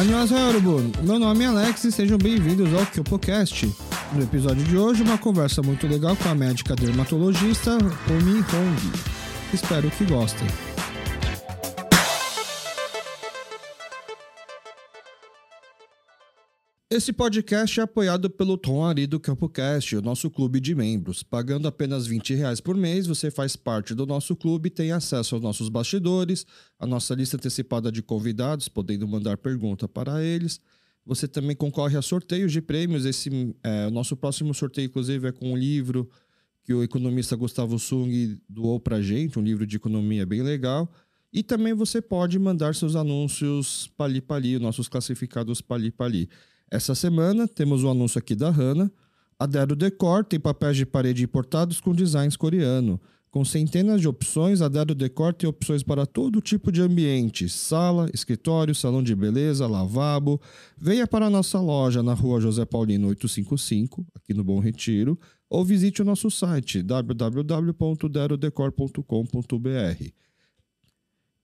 Annyeonghaseyo, Yorubun. Meu nome é Alex e sejam bem-vindos ao KyopoCast. No episódio de hoje, uma conversa muito legal com a médica dermatologista Omi Hong. Espero que gostem. Esse podcast é apoiado pelo Tom Ari do CampoCast, o nosso clube de membros. Pagando apenas 20 reais por mês, você faz parte do nosso clube tem acesso aos nossos bastidores, a nossa lista antecipada de convidados, podendo mandar pergunta para eles. Você também concorre a sorteios de prêmios. Esse, é, o nosso próximo sorteio, inclusive, é com um livro que o economista Gustavo Sung doou para gente, um livro de economia bem legal. E também você pode mandar seus anúncios Pali Pali, nossos classificados Pali Pali. Essa semana temos o um anúncio aqui da Hanna. A Dero Decor tem papéis de parede importados com designs coreano. Com centenas de opções, a Dero Decor tem opções para todo tipo de ambiente: sala, escritório, salão de beleza, lavabo. Venha para a nossa loja na rua José Paulino 855, aqui no Bom Retiro, ou visite o nosso site www.derodecor.com.br.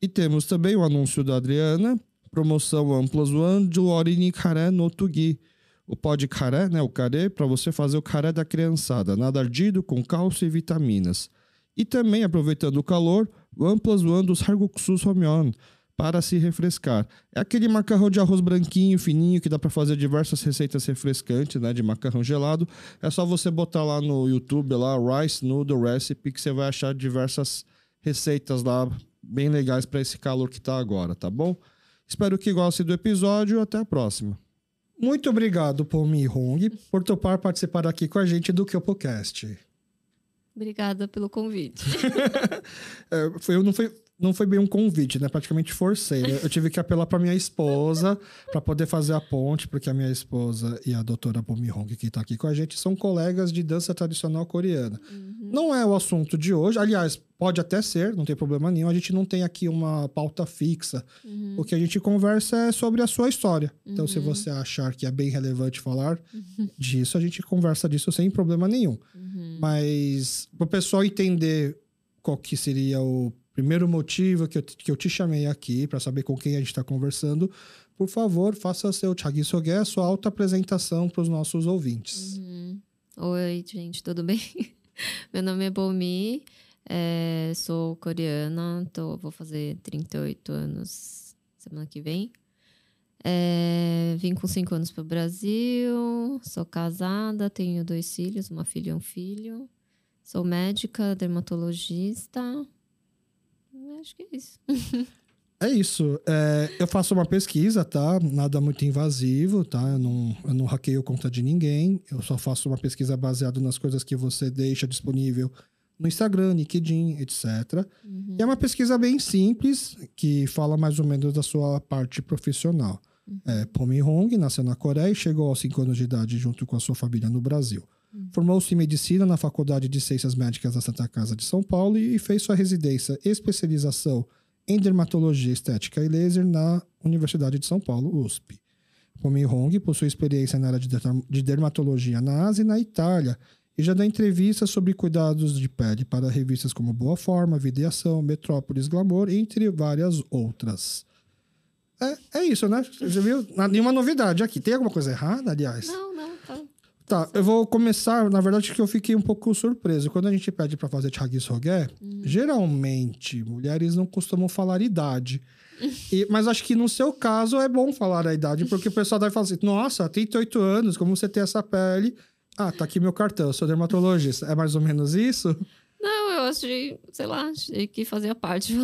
E temos também o anúncio da Adriana, promoção Amplas One do Orini Caré no Tugi. O pó de caré, né, o carê, para você fazer o caré da criançada, nada ardido com cálcio e vitaminas. E também, aproveitando o calor, o Amplas One dos Harguksus Homion, para se refrescar. É aquele macarrão de arroz branquinho, fininho, que dá para fazer diversas receitas refrescantes, né, de macarrão gelado. É só você botar lá no YouTube, lá, Rice Noodle Recipe, que você vai achar diversas receitas lá, bem legais para esse calor que tá agora, tá bom? Espero que gostem do episódio. Até a próxima. Muito obrigado, Paul Mi Hong, por topar participar aqui com a gente do KyopoCast. Obrigada pelo convite. é, foi, não, foi, não foi bem um convite, né? Praticamente forcei. Eu tive que apelar para minha esposa para poder fazer a ponte, porque a minha esposa e a doutora Mi Hong, que está aqui com a gente, são colegas de dança tradicional coreana. Uhum. Não é o assunto de hoje. Aliás, Pode até ser, não tem problema nenhum. A gente não tem aqui uma pauta fixa. Uhum. O que a gente conversa é sobre a sua história. Uhum. Então, se uhum. você achar que é bem relevante falar uhum. disso, a gente conversa disso sem problema nenhum. Uhum. Mas, para o pessoal entender qual que seria o primeiro motivo que eu, que eu te chamei aqui, para saber com quem a gente está conversando, por favor, faça seu Chagi Soge, a sua auto-apresentação para os nossos ouvintes. Uhum. Oi, gente, tudo bem? Meu nome é Bomi. É, sou coreana, tô, vou fazer 38 anos semana que vem. É, vim com 5 anos para o Brasil, sou casada, tenho dois filhos, uma filha e um filho. Sou médica, dermatologista. Acho que é isso. É isso. É, eu faço uma pesquisa, tá? Nada muito invasivo, tá? Eu não, eu não hackeio conta de ninguém. Eu só faço uma pesquisa baseada nas coisas que você deixa disponível no Instagram, LinkedIn, etc. Uhum. E é uma pesquisa bem simples, que fala mais ou menos da sua parte profissional. Uhum. É, Pomi Hong nasceu na Coreia e chegou aos 5 anos de idade junto com a sua família no Brasil. Uhum. Formou-se em medicina na Faculdade de Ciências Médicas da Santa Casa de São Paulo e fez sua residência e especialização em dermatologia estética e laser na Universidade de São Paulo, USP. Pomi Hong possui experiência na área de dermatologia na Ásia e na Itália e já dá entrevistas sobre cuidados de pele para revistas como Boa Forma, Vida e Ação, Metrópolis Glamour, entre várias outras. É, é isso, né? Você viu? Nenhuma novidade aqui. Tem alguma coisa errada, aliás? Não, não, tá. Eu vou começar, na verdade, que eu fiquei um pouco surpreso. Quando a gente pede para fazer Thiago Rogué, uhum. geralmente mulheres não costumam falar idade. E, mas acho que no seu caso é bom falar a idade, porque o pessoal vai falar assim: nossa, 38 anos, como você tem essa pele? Ah, tá aqui meu cartão, eu sou dermatologista. É mais ou menos isso? Não, eu achei, sei lá, achei que fazia parte.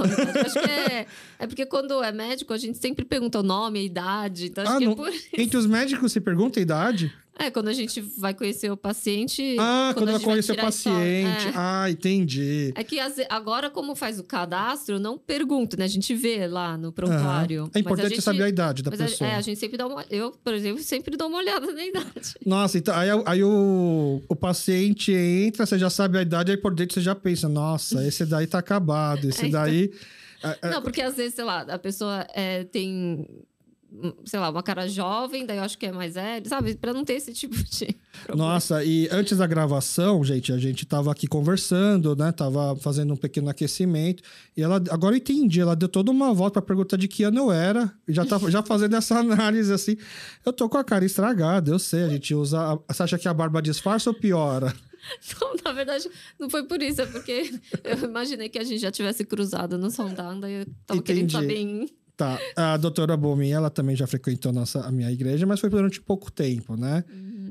Acho que é, é porque quando é médico, a gente sempre pergunta o nome, a idade. Então acho ah, que é por isso. Entre os médicos se pergunta a idade? É, quando a gente vai conhecer o paciente. Ah, quando, quando vai conhecer o paciente. É. Ah, entendi. É que agora, como faz o cadastro, não pergunto, né? A gente vê lá no prontuário. É importante gente, saber a idade da pessoa. A, é, a gente sempre dá uma. Eu, por exemplo, sempre dou uma olhada na idade. Nossa, então aí, aí o, o paciente entra, você já sabe a idade, aí por dentro você já pensa, nossa, esse daí tá acabado, esse é, então... daí. Não, porque às vezes, sei lá, a pessoa é, tem sei lá, uma cara jovem, daí eu acho que é mais velho, sabe? Pra não ter esse tipo de. Problema. Nossa, e antes da gravação, gente, a gente tava aqui conversando, né? Tava fazendo um pequeno aquecimento. E ela, agora eu entendi, ela deu toda uma volta pra perguntar de que ano eu era. E já tá já fazendo essa análise assim. Eu tô com a cara estragada, eu sei. A gente usa. Você acha que a barba disfarça ou piora? Não, na verdade, não foi por isso, é porque eu imaginei que a gente já tivesse cruzado no sondando e eu tava Entendi. querendo saber em. Tá, a doutora Bomi, ela também já frequentou nossa, a minha igreja, mas foi durante pouco tempo, né?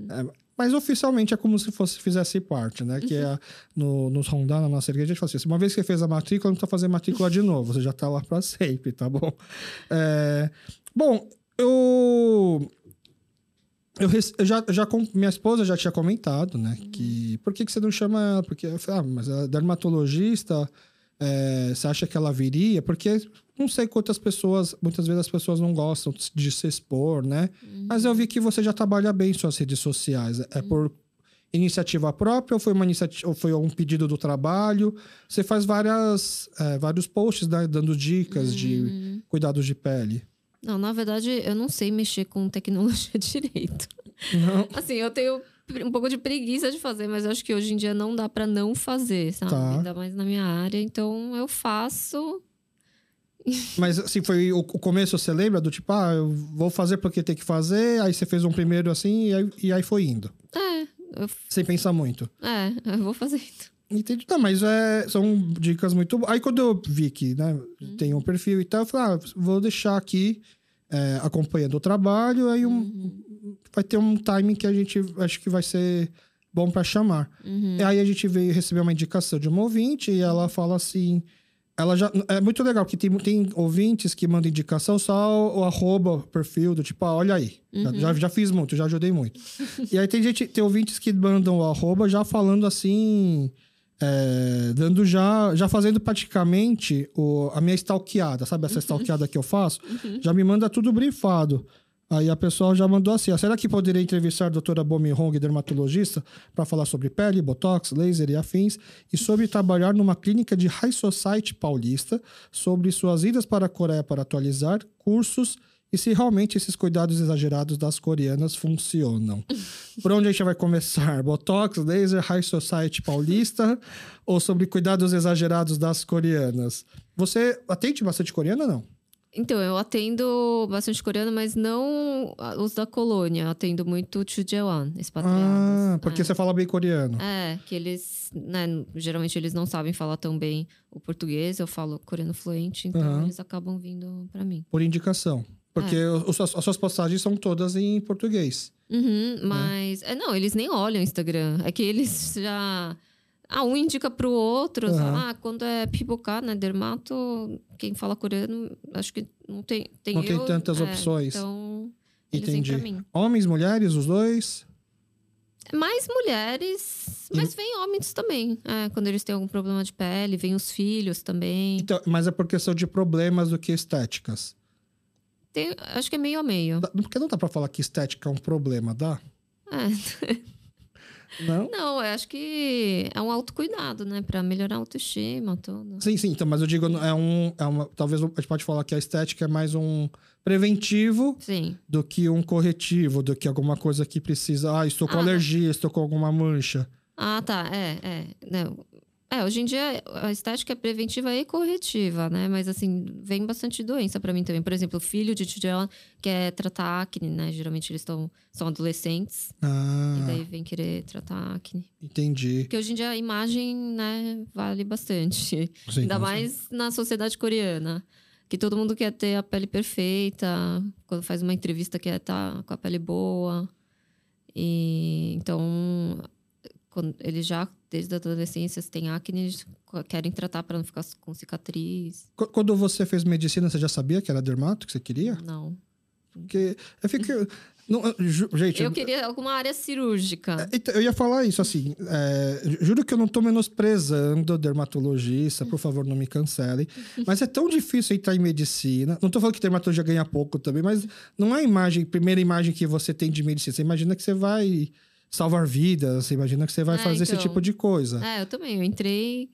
É, mas oficialmente é como se fosse fizesse parte, né? Que é no, nos rondar na nossa igreja, a gente fala assim: uma vez que você fez a matrícula, não precisa fazer matrícula de novo, você já tá lá para sempre, tá bom? É, bom, eu. Eu, eu já, já minha esposa já tinha comentado, né? Que por que, que você não chama ela? Porque eu falei, ah, mas ela é dermatologista, é, você acha que ela viria? Porque não sei quantas pessoas, muitas vezes as pessoas não gostam de se expor, né? Mas eu vi que você já trabalha bem em suas redes sociais. É por iniciativa própria ou foi uma iniciativa, ou foi um pedido do trabalho? Você faz várias, é, vários posts, né, dando dicas de cuidados de pele. Não, na verdade, eu não sei mexer com tecnologia direito. Não. Assim, eu tenho um pouco de preguiça de fazer, mas acho que hoje em dia não dá pra não fazer, sabe? Tá. Ainda mais na minha área. Então, eu faço. Mas assim, foi o, começo, você lembra? Do tipo, ah, eu vou fazer porque tem que fazer, aí você fez um primeiro assim e aí, e aí foi indo. É, eu, Sem pensar muito. é, eu vou fazendo. Entendi. Não, mas é, são dicas muito boas. Aí quando eu vi que né, tem um perfil e tal, eu falei, ah, vou deixar aqui é, acompanhando o trabalho, aí um, vai ter um timing que a gente acho que vai ser bom para chamar. E aí a gente veio receber uma indicação de uma ouvinte e ela fala assim. Ela já. É muito legal, porque tem, tem ouvintes que mandam indicação só o, arroba perfil, do tipo, ah, olha aí. Já- Já, já fiz muito, já ajudei muito. e aí tem gente, tem ouvintes que mandam o arroba já falando assim. É, dando já, já fazendo praticamente o, a minha stalkeada, sabe? Essa stalkeada que eu faço, já me manda tudo brifado. Aí a pessoa já mandou assim: ah, será que poderia entrevistar a doutora Bomi Hong, dermatologista, para falar sobre pele, botox, laser e afins, e sobre trabalhar numa clínica de High Society paulista, sobre suas idas para a Coreia para atualizar cursos e se realmente esses cuidados exagerados das coreanas funcionam. Por onde a gente vai começar? Botox, laser, High Society paulista ou sobre cuidados exagerados das coreanas? Você atende bastante coreana não? Então, eu atendo bastante coreano, mas não os da colônia. Eu atendo muito Chujewan, expatriados. Ah, porque é. você fala bem coreano. É, que eles, né, geralmente eles não sabem falar tão bem o português, eu falo coreano fluente, então Aham. eles acabam vindo pra mim. Por indicação. Porque os- as as suas postagens são todas em português. Uhum, mas. É, não, eles nem olham o Instagram. É que eles já. Ah, um indica pro outro. Aham. Ah, quando é pipocar, né? Dermato, quem fala coreano, acho que não tem. tem Não tem eu, tantas é, opções. Então, Entendi. vêm pra mim. Homens, mulheres, os dois? Mais mulheres, mas vem homens também. É, quando eles têm algum problema de pele, vem os filhos também. Então, mas é por questão de problemas do que estéticas. Tem- acho que é meio a meio. Porque não dá pra falar que estética é um problema, dá? É. Não? Não, eu acho que é um autocuidado, né? Pra melhorar a autoestima, tudo. Sim, sim. Então, mas eu digo, é um. É uma, talvez a gente pode falar que a estética é mais um preventivo Sim. do que um corretivo, do que alguma coisa que precisa. Ah, estou com Ah, alergia, estou com alguma mancha. Ah, tá. É, é. Não. É, hoje em dia a estética é preventiva e corretiva, né? Mas assim, vem bastante doença pra mim também. Por exemplo, o filho de Tidela quer tratar acne, né? Geralmente eles estão são adolescentes Ah, e daí vem querer tratar acne. entendi. Porque hoje em dia a imagem, né, vale bastante. Sim, Ainda mais na sociedade coreana. Que todo mundo quer ter a pele perfeita. Quando faz uma entrevista quer estar com a pele boa. E então, quando eles já, desde a adolescência, têm acne, eles querem tratar para não ficar com cicatriz. Qu- Quando você fez medicina, você já sabia que era dermato que você queria? Não. Porque eu fico. Não, ju- gente, Eu queria alguma área cirúrgica. Então, eu ia falar isso assim. é, juro que eu não tô menosprezando dermatologista, por favor, não me cancelem. Mas é tão difícil entrar em medicina. Não tô falando que dermatologia ganha pouco também, mas não é a imagem, primeira imagem que você tem de medicina. Você imagina que você vai salvar vidas, você imagina que você vai É, fazer esse então. tipo de coisa. É, eu também. Eu entrei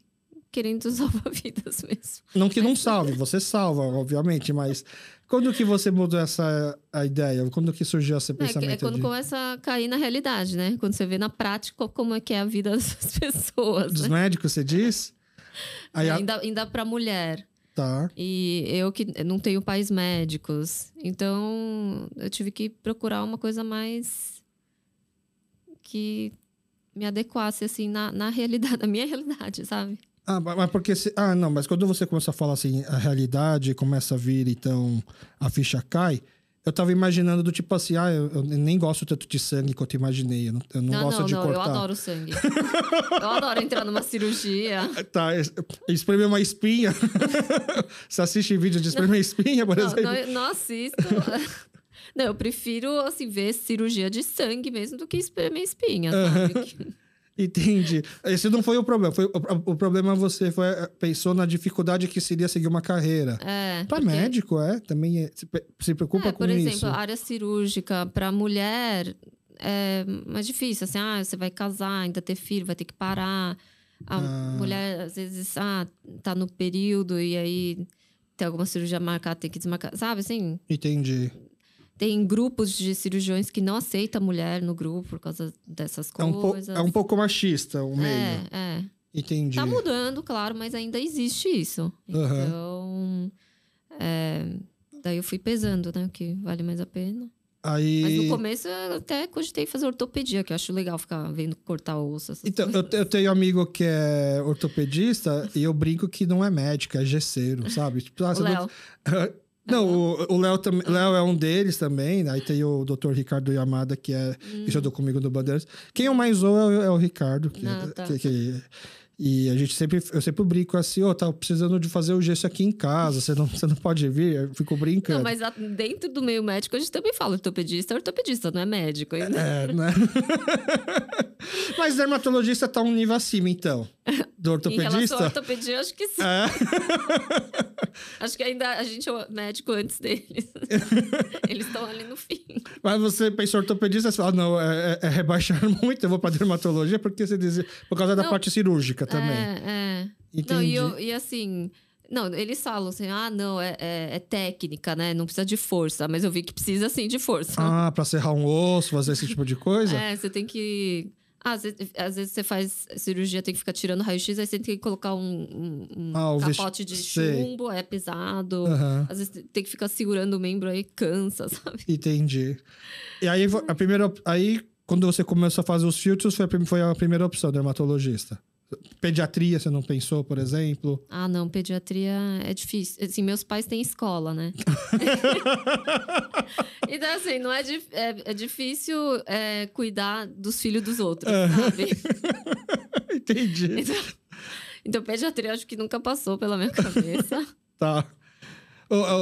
querendo salvar vidas mesmo. Não que não salve, você salva, obviamente, mas quando que você mudou essa a ideia? Quando que surgiu esse É, pensamento? que- é quando de- começa a cair na realidade, né? Quando você vê na prática como é que é a vida dessas pessoas, Dos né? médicos, você diz? Aí, a- Ainda, ainda para mulher. Tá. E eu que não tenho pais médicos. Então, eu tive que procurar uma coisa mais que me adequasse, assim, na, na realidade, na minha realidade, sabe? Ah, ma- mas porque. se- Ah, não, mas quando você começa a falar assim, a realidade começa a vir, então a ficha cai. Eu tava imaginando do tipo assim, ah, eu, eu nem gosto tanto de sangue quanto eu imaginei. Eu não, eu não, Não, gosto não, de não, eu cortar. adoro sangue. eu adoro entrar numa cirurgia. Tá, es- espremer uma espinha. você assiste vídeo de espremer espinha, por exemplo? não, eu não assisto. Não, eu prefiro, assim, ver cirurgia de sangue mesmo do que espremer espinha, sabe? Entendi. Esse não foi o problema. Foi, o, o problema você foi, pensou na dificuldade que seria seguir uma carreira. É. Pra porque- médico, é. Também é- se, se preocupa É, com por exemplo, isso. a área cirúrgica para mulher é mais difícil. Assim, ah, você vai casar, ainda ter filho, vai ter que parar. A Ah. mulher, às vezes, ah, tá no período e aí tem alguma cirurgia marcada, tem que desmarcar. Sabe, assim, Entendi. Tem grupos de cirurgiões que não aceitam mulher no grupo por causa dessas É um, coisas. é um pouco machista o meio. É, é. Entendi. Tá mudando, claro, mas ainda existe isso. Aham. Então, é, daí eu fui pesando, né? O que vale mais a pena. Aí. Mas no começo eu até cogitei fazer ortopedia, que eu acho legal ficar vendo cortar osso. Então, eu, eu tenho amigo que é ortopedista e eu brinco que não é médico, é gesseiro, sabe? Tipo, ah. Não, o- o Léo. Léo é um deles também. né? Aí tem o Dr. Ricardo Yamada, que é Hum. que estudou comigo no Bandeiras. Quem eu mais ou é, o- é o Ricardo. Que, Ah, tá. que- que- e a gente sempre, eu sempre brinco assim, ô, tá precisando de fazer o gesso aqui em casa, você não, você não pode vir? Eu fico brincando. Não, mas dentro do meio médico a gente também fala ortopedista, é ortopedista, não é médico ainda. É, né? mas dermatologista tá um nível acima, então. Do Em relação ortopedista? ortopedia, acho que sim. É. Acho que ainda a gente é médico antes deles. Eles estão ali no fim. Mas você pensou ortopedista, você fala, não, é, é- é rebaixar muito, eu vou pra dermatologia, porque você dizia, por causa da Não. parte cirúrgica também. É, é. Entendi. Não, e, eu- e assim. Não, eles falam assim, ah, não, é, é- é técnica, né? Não precisa de força. Mas eu vi que precisa sim de força. Ah, pra serrar um osso, fazer esse tipo de coisa? É, você tem que. Às, vezes, às vezes você faz cirurgia, tem que ficar tirando raio-x, aí você tem que colocar um, um- um Ah, capote de sei. chumbo, é pesado. Aham. Às vezes tem que ficar segurando o membro aí, cansa, sabe? Entendi. E aí, a primeira, aí, quando você começou a fazer os filtros, foi a, foi a primeira opção, dermatologista. Pediatria, você não pensou, por exemplo? Ah, não, pediatria é difícil. Assim, meus pais têm escola, né? então, assim, não é, é, é difícil é, cuidar dos filhos dos outros, sabe? Entendi. Então, então, pediatria acho que nunca passou pela minha cabeça. Tá.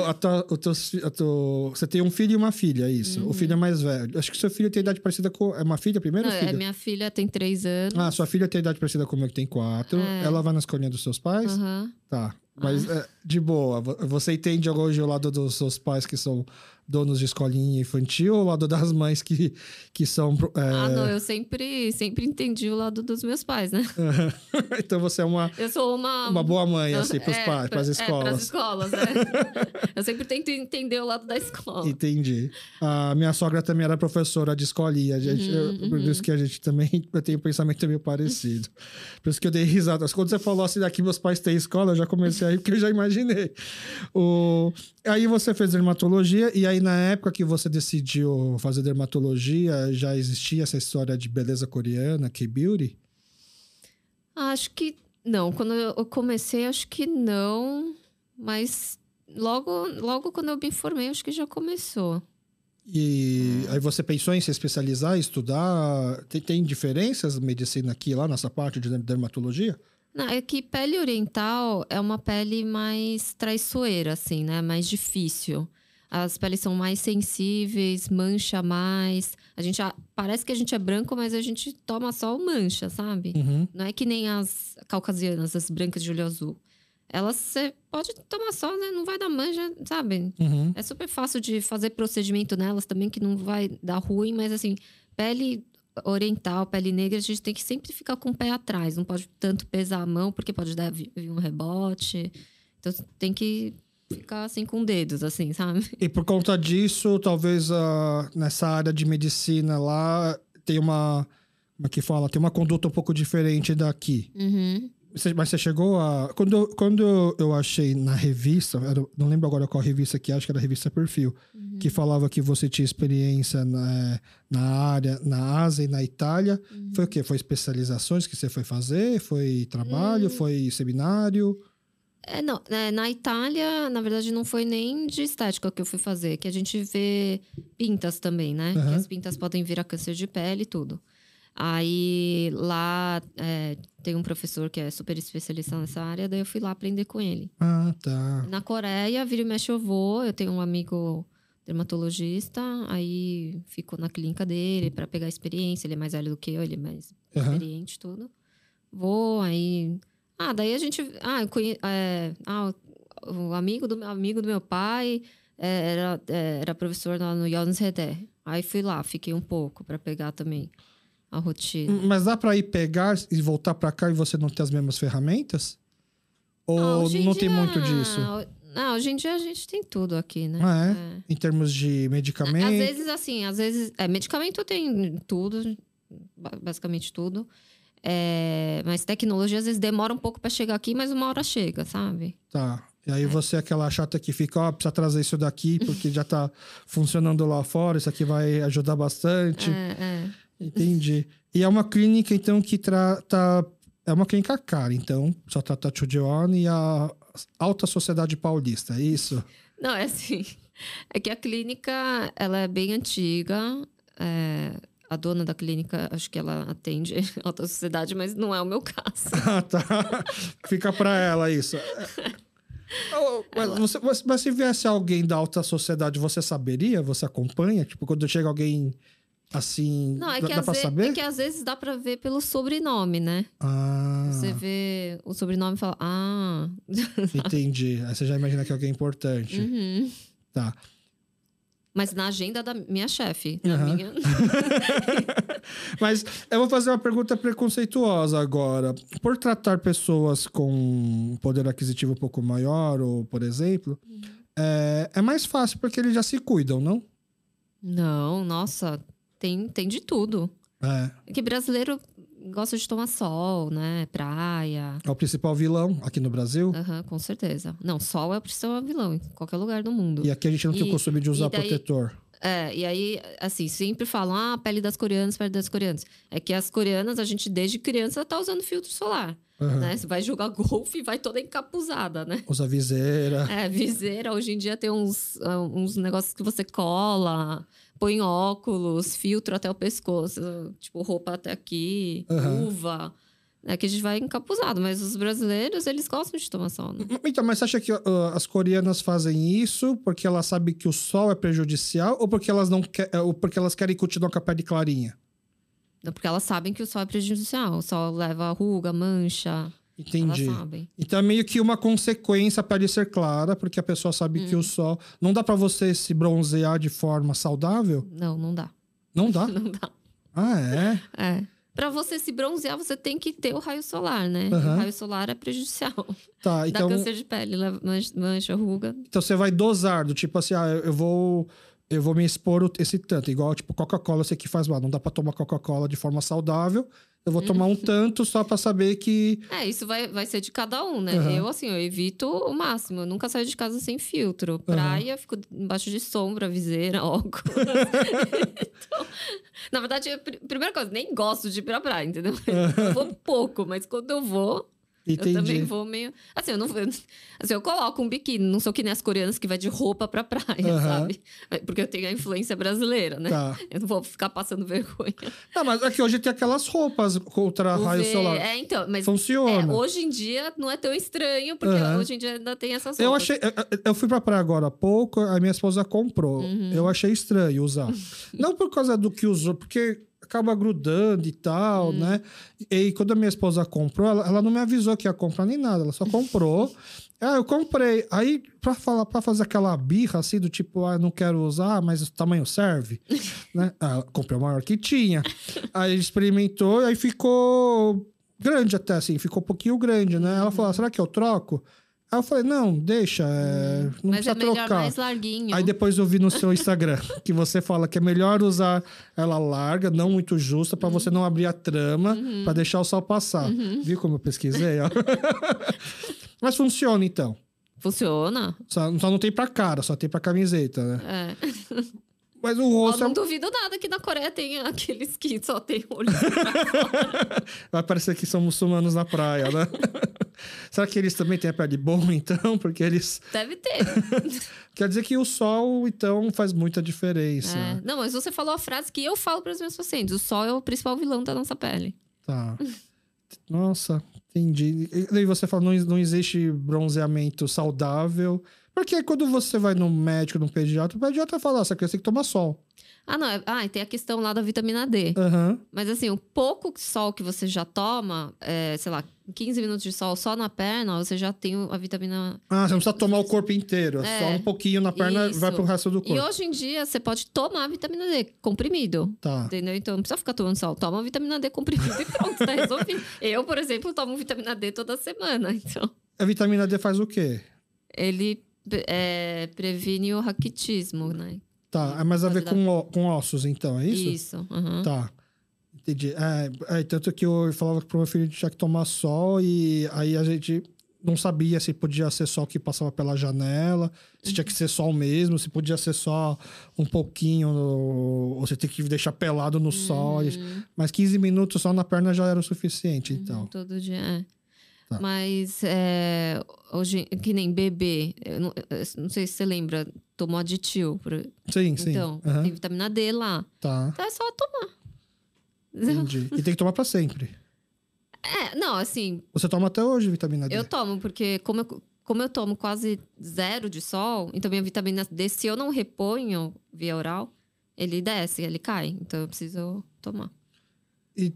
A tua- o teus fi- a tua- você tem um filho e uma filha, é isso. O filho é mais velho. Acho que seu filho tem idade parecida com. É uma filha primeiro Não, filha? é, minha filha tem três anos. Ah, sua filha tem idade parecida com o meu, que tem quatro. É. Ela vai na escolinha dos seus pais? Aham. Tá. Mas Ah. é, de boa. Vo- Você entende hoje o lado dos seus pais que são donos de escolinha infantil ou o lado das mães que, que são. é, Ah, não, eu sempre, sempre entendi o lado dos meus pais, né? então você é uma, Eu sou uma. uma boa mãe, assim, pros É, pais, pras É, escolas. pras escolas, é. eu sempre tento entender o lado da escola. Entendi. A minha sogra também era professora de escolinha. A gente, Uhum, eu- Por isso que a gente também tenho um pensamento meio parecido. Por isso que eu dei risada. Quando você falou assim, daqui meus pais têm escola, eu já comecei a rir, porque eu já imaginei. O... Aí você fez dermatologia, e aí na época que você decidiu fazer dermatologia, já existia essa história de beleza coreana, K-Beauty? Acho que não. Quando eu comecei, acho que não. Mas logo, logo quando eu me formei, acho que já começou. E aí você pensou em se especializar, estudar? Tem, tem diferenças medicina aqui lá nessa parte de dermatologia? Não, é que pele oriental é uma pele mais traiçoeira, assim, né? Mais difícil. As peles são mais sensíveis, mancha mais. A gente parece que a gente é branco, mas a gente toma só mancha, sabe? Uhum. Não é que nem as caucasianas, as brancas de olho azul. Elas você pode tomar só, né? Não vai dar mancha, sabe? Uhum. É super fácil de fazer procedimento nelas também, que não vai dar ruim, mas assim, pele oriental, pele negra, a gente tem que sempre ficar com o pé atrás. Não pode tanto pesar a mão, porque pode dar vir um rebote. Então tem que ficar assim com dedos, assim, sabe? E por conta disso, talvez uh, nessa área de medicina lá tem uma. Como é que fala? Tem uma conduta um pouco diferente daqui. Uhum. Mas você chegou a. Quando, quando eu achei na revista, não lembro agora qual revista que é, acho que era a revista Perfil, Uhum. que falava que você tinha experiência na, na área, na Ásia e na Itália. Uhum. Foi o quê? Foi especializações que você foi fazer? Foi trabalho? Hum. Foi seminário? É, não, é, na Itália, na verdade, não foi nem de estética que eu fui fazer, que a gente vê pintas também, né? Que as pintas podem vir a câncer de pele e tudo. Aí lá é, tem um professor que é super especialista nessa área, daí eu fui lá aprender com ele. Ah, tá. Na Coreia, vira e mexe eu vou, eu tenho um amigo dermatologista, aí fico na clínica dele para pegar experiência, ele é mais velho do que eu, ele é mais Aham. experiente tudo. Vou, aí. Ah, daí a gente. Ah, eu conhe... é, ah o, amigo do meu amigo do meu pai é, era, é, era professor lá no Jonas Redé. Aí fui lá, fiquei um pouco para pegar também a rotina. Mas dá pra ir pegar e voltar pra cá e você não ter as mesmas ferramentas? Ou Ah, não tem dia- muito disso? Não, hoje em dia a gente tem tudo aqui, né? Ah, é? É. Em termos de medicamento? Às vezes, assim, às vezes. É, medicamento tem tudo, ba- basicamente tudo. É, mas tecnologia às vezes demora um pouco para chegar aqui, mas uma hora chega, sabe? Tá. E aí você é aquela chata que fica, ó, precisa trazer isso daqui porque já tá funcionando lá fora, isso aqui vai ajudar bastante. É, é. Entendi. E é uma clínica, então, que trata. É uma clínica cara, então, só trata Chujeon e a Alta Sociedade Paulista, é isso? Não, é assim. É que a clínica, ela é bem antiga. é, a dona da clínica, acho que ela atende a alta sociedade, mas não é o meu caso. Ah, tá. Fica pra ela isso. Mas, você, mas- mas se viesse alguém da alta sociedade, você saberia? Você acompanha? Tipo, quando chega alguém assim, Não, é dá, que, dá pra ve- saber? é que às vezes dá pra ver pelo sobrenome, né? Ah, Você vê o sobrenome e fala, ah. entendi. Aí você já imagina que é alguém importante. uhum. Tá. Mas na agenda da minha chefe, Aham. minha. Mas eu vou fazer uma pergunta preconceituosa agora. Por tratar pessoas com poder aquisitivo um pouco maior, ou por exemplo, Uhum. é, é mais fácil porque eles já se cuidam, não? Não, nossa, tem, tem de tudo. É. Que brasileiro gosta de tomar sol, né? Praia. É o principal vilão aqui no Brasil. Aham, com certeza. Não, sol é o principal vilão em qualquer lugar do mundo. E aqui a gente não tem o E- costume de usar e daí- protetor. É, e aí, assim, sempre falam, ah, pele das coreanas, pele das coreanas. É que as coreanas, a gente desde criança tá usando filtro solar, Aham. né? Você vai jogar golfe e vai toda encapuzada, né? Usa viseira. É, viseira. Hoje em dia tem uns, ah, uns negócios que você cola, põe óculos, filtro até o pescoço, tipo roupa até aqui, Aham. luva. É que a gente vai encapuzado, mas os brasileiros, eles gostam de tomar sol, né? Então, mas você acha que ah, as coreanas fazem isso porque elas sabem que o sol é prejudicial ou porque elas não quer, ou porque elas querem continuar com a pele clarinha? Não, Porque elas sabem que o sol é prejudicial. O sol leva ruga, mancha. Entendi. Então é meio que uma consequência para ele ser clara, porque a pessoa sabe Hum. que o sol. Não dá para você se bronzear de forma saudável? Não, não dá. Não dá? Não dá. ah, é? É. Pra você se bronzear, você tem que ter o raio solar, né? Aham. O raio solar é prejudicial. Tá, Dá então, câncer de pele, mancha, ruga. então você vai dosar, do tipo assim, ah, eu vou. Eu vou me expor esse tanto. Igual, tipo, Coca-Cola, eu sei que faz mal. Não dá pra tomar Coca-Cola de forma saudável. Eu vou tomar um tanto só pra saber que. É, isso vai, vai ser de cada um, né? Aham. Eu, assim, eu evito o máximo. Eu nunca saio de casa sem filtro. Praia, fico embaixo de sombra, viseira, óculos. Então, na verdade, a primeira coisa, nem gosto de ir pra praia, entendeu? Eu vou pouco, mas quando eu vou, eu também Entendi. vou meio. Assim, eu não. eu- Assim, eu coloco um biquíni, não sou que nem as coreanas que vai de roupa pra praia, sabe? Porque eu tenho a influência brasileira, né? Tá. Eu não vou ficar passando vergonha. Não, mas aqui hoje tem aquelas roupas contra raio solar. É, então, mas Funciona. é, hoje em dia não é tão estranho, porque hoje em dia ainda tem essas Eu roupas. achei. eu- Eu fui pra praia agora há pouco, a minha esposa comprou. Uhum. Eu achei estranho usar. Não por causa do que usou, porque acaba grudando e tal, Uhum. né? E quando a minha esposa comprou, ela, ela não me avisou que ia comprar nem nada, ela só comprou. Ah, eu comprei. Aí, pra, falar, pra fazer aquela birra, assim, do tipo, ah, não quero usar, mas o tamanho serve, né? Ah, comprei o maior que tinha. Aí experimentou e aí ficou grande até, assim, ficou um pouquinho grande, né? Ela falou, ah, será que eu troco? Aí eu falei, não, deixa, é, não Mas precisa é melhor trocar. mais larguinho. Aí depois eu vi no seu Instagram que você fala que é melhor usar ela larga, não muito justa, pra você não abrir a trama, pra deixar o sol passar. Viu como eu pesquisei? ó? Mas funciona então. Funciona. Só, só não tem pra cara, só tem pra camiseta, né? É. Mas o Eu rosto é não um- duvido nada que na Coreia tem aqueles que só tem olho. vai parecer que são muçulmanos na praia, né? Será que eles também têm a pele boa, então? Porque eles. Deve ter. Quer dizer que o sol, então, faz muita diferença. É. Não, mas você falou a frase que eu falo para os meus pacientes: o sol é o principal vilão da nossa pele. Tá. Nossa, entendi. E você fala, não, não existe bronzeamento saudável. Porque quando você vai num médico, num pediatra, o pediatra fala, "Ah, essa criança tem que tomar sol. Ah, não. É... Ah, e tem a questão lá da vitamina D. Aham. Mas assim, o pouco sol que você já toma, é, sei lá, 15 minutos de sol só na perna, você já tem a vitamina. Ah, você não precisa tomar o corpo inteiro. É. É. Só um pouquinho na perna Isso. vai pro resto do E corpo. hoje em dia você pode tomar vitamina D comprimido. Tá. Entendeu? Então não precisa ficar tomando sol. Toma vitamina D comprimido e pronto, tá resolvido. Eu, por exemplo, tomo vitamina D toda semana. Então, A vitamina D faz o quê? ele é, previne o raquitismo, né? Tá, é mais a ver com, o- com ossos, então, é isso? Isso. aham. Tá. Entendi. É, é, tanto que eu falava pro meu filho tinha que tomar sol e aí a gente não sabia se podia ser sol que passava pela janela, se tinha que ser sol mesmo, se podia ser só um pouquinho, no- ou você tem que deixar pelado no sol. Uhum. Mas 15 minutos só na perna já era o suficiente, então. Uhum, Todo dia, é. Tá. Mas é, hoje, que nem bebê, não, não sei se você lembra, tomou aditil. por- Sim, sim. Então, Aham. tem vitamina D lá. Tá, Então é só tomar. entendi. E tem que tomar pra sempre. É, não, assim, Você toma até hoje vitamina D? eu tomo, porque como eu, como eu tomo quase zero de sol, então minha vitamina D, se eu não reponho via oral, ele desce, ele cai. Então eu preciso tomar. E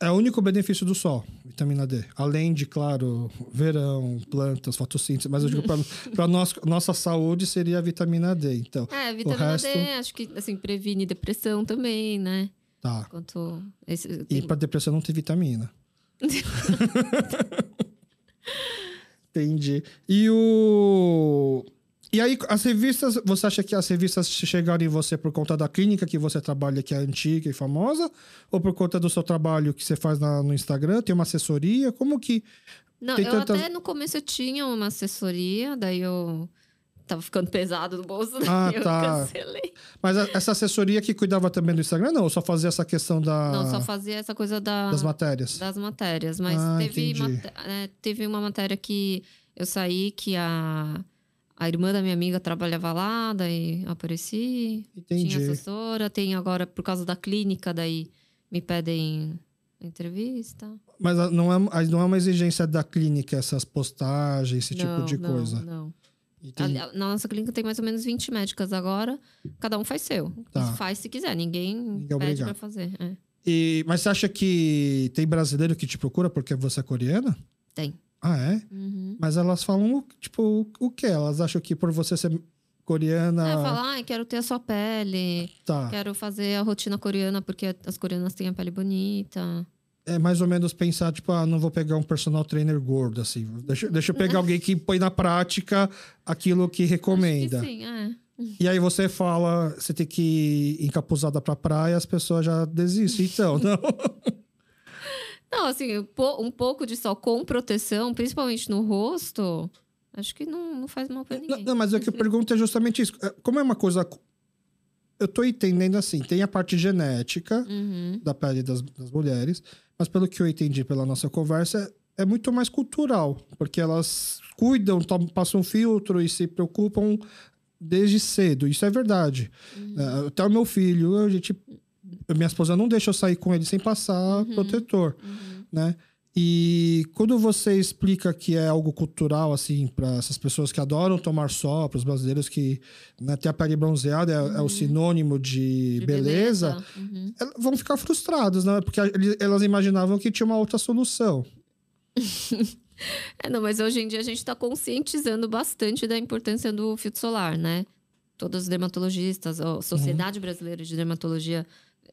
é o único benefício do sol, vitamina D. Além de, claro, verão, plantas, fotossíntese. Mas eu digo, para nossa saúde seria a vitamina D. Então, É, vitamina resto- D, acho que assim, previne depressão também, né? tá. Quanto. Esse, E tem- para depressão não tem vitamina. Entendi. E o. E aí, as revistas, você acha que as revistas chegaram em você por conta da clínica que você trabalha, que é antiga e famosa? Ou por conta do seu trabalho que você faz na- no Instagram? Tem uma assessoria? Como que. Não, eu tantas- até no começo eu tinha uma assessoria, daí eu tava ficando pesado no bolso, Ah, eu tá. cancelei. Mas a- essa assessoria que cuidava também do Instagram, não? Ou só fazia essa questão da, Não, só fazia essa coisa da, das matérias? das matérias. Mas Ah, teve, mate- é, teve uma matéria que eu saí, que a, a irmã da minha amiga trabalhava lá, daí apareci. Tinha Entendi. assessora, tem agora, por causa da clínica, daí me pedem entrevista. Mas não é, não é uma exigência da clínica essas postagens, esse não, tipo de não, coisa. Não. A- Na nossa clínica tem mais ou menos 20 médicas agora. Cada um faz seu. Tá. Faz se quiser. Ninguém, Ninguém é pede pra fazer. É. E, mas você acha que tem brasileiro que te procura porque você é coreana? Tem. Ah, é? Uhum. Mas elas falam, tipo, o- o quê? Elas acham que por você ser coreana. É, falar, ai, quero ter a sua pele. Tá. Quero fazer a rotina coreana porque as coreanas têm a pele bonita. É mais ou menos pensar, tipo, ah, não vou pegar um personal trainer gordo, assim. Deixa, deixa eu pegar alguém que põe na prática aquilo que recomenda. Que sim, é. E aí você fala, você tem que ir encapuzada pra praia, as pessoas já desistem. Então, não. Não, assim, um po- pouco de sol com proteção, principalmente no rosto, acho que não, não faz mal pra Não, ninguém. não, mas o que eu pergunto é justamente isso. É, Como é uma coisa. Eu tô entendendo assim, tem a parte genética Uhum. da pele das, das mulheres, mas pelo que eu entendi pela nossa conversa, é muito mais cultural, porque elas cuidam, tom- passam filtro e se preocupam desde cedo. Isso é verdade. É, até o meu filho, a gente, minha esposa não deixa eu sair com ele sem passar protetor, né? E quando você explica que é algo cultural, assim, para essas pessoas que adoram tomar sol, para os brasileiros que né, ter a pele bronzeada é, é o sinônimo de, De beleza, Uhum. elas vão ficar frustradas, né? Porque elas imaginavam que tinha uma outra solução. É, não, mas hoje em dia a gente está conscientizando bastante da importância do filtro solar, né? Todos os dermatologistas, a Sociedade uhum. Brasileira de Dermatologia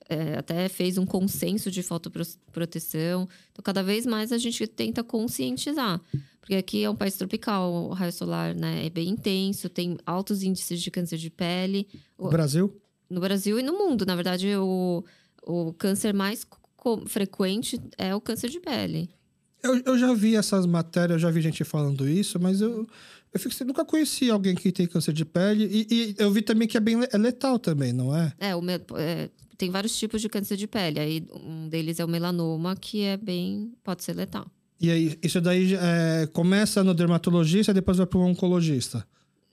é, até fez um consenso de fotoproteção. Então, cada vez mais a gente tenta conscientizar. Porque aqui é um país tropical, o raio solar né, é bem intenso, tem altos índices de câncer de pele. No Brasil? No Brasil e no mundo. Na verdade, o, o câncer mais frequente é o câncer de pele. Eu, eu já vi essas matérias, já vi gente falando isso, mas eu, eu fico, nunca conheci alguém que tem câncer de pele. E, e eu vi também que é bem é letal também, não é? É, o, é, tem vários tipos de câncer de pele. Aí um deles é o melanoma, que é bem. pode ser letal. E aí, isso daí é, começa no dermatologista e depois vai para o oncologista?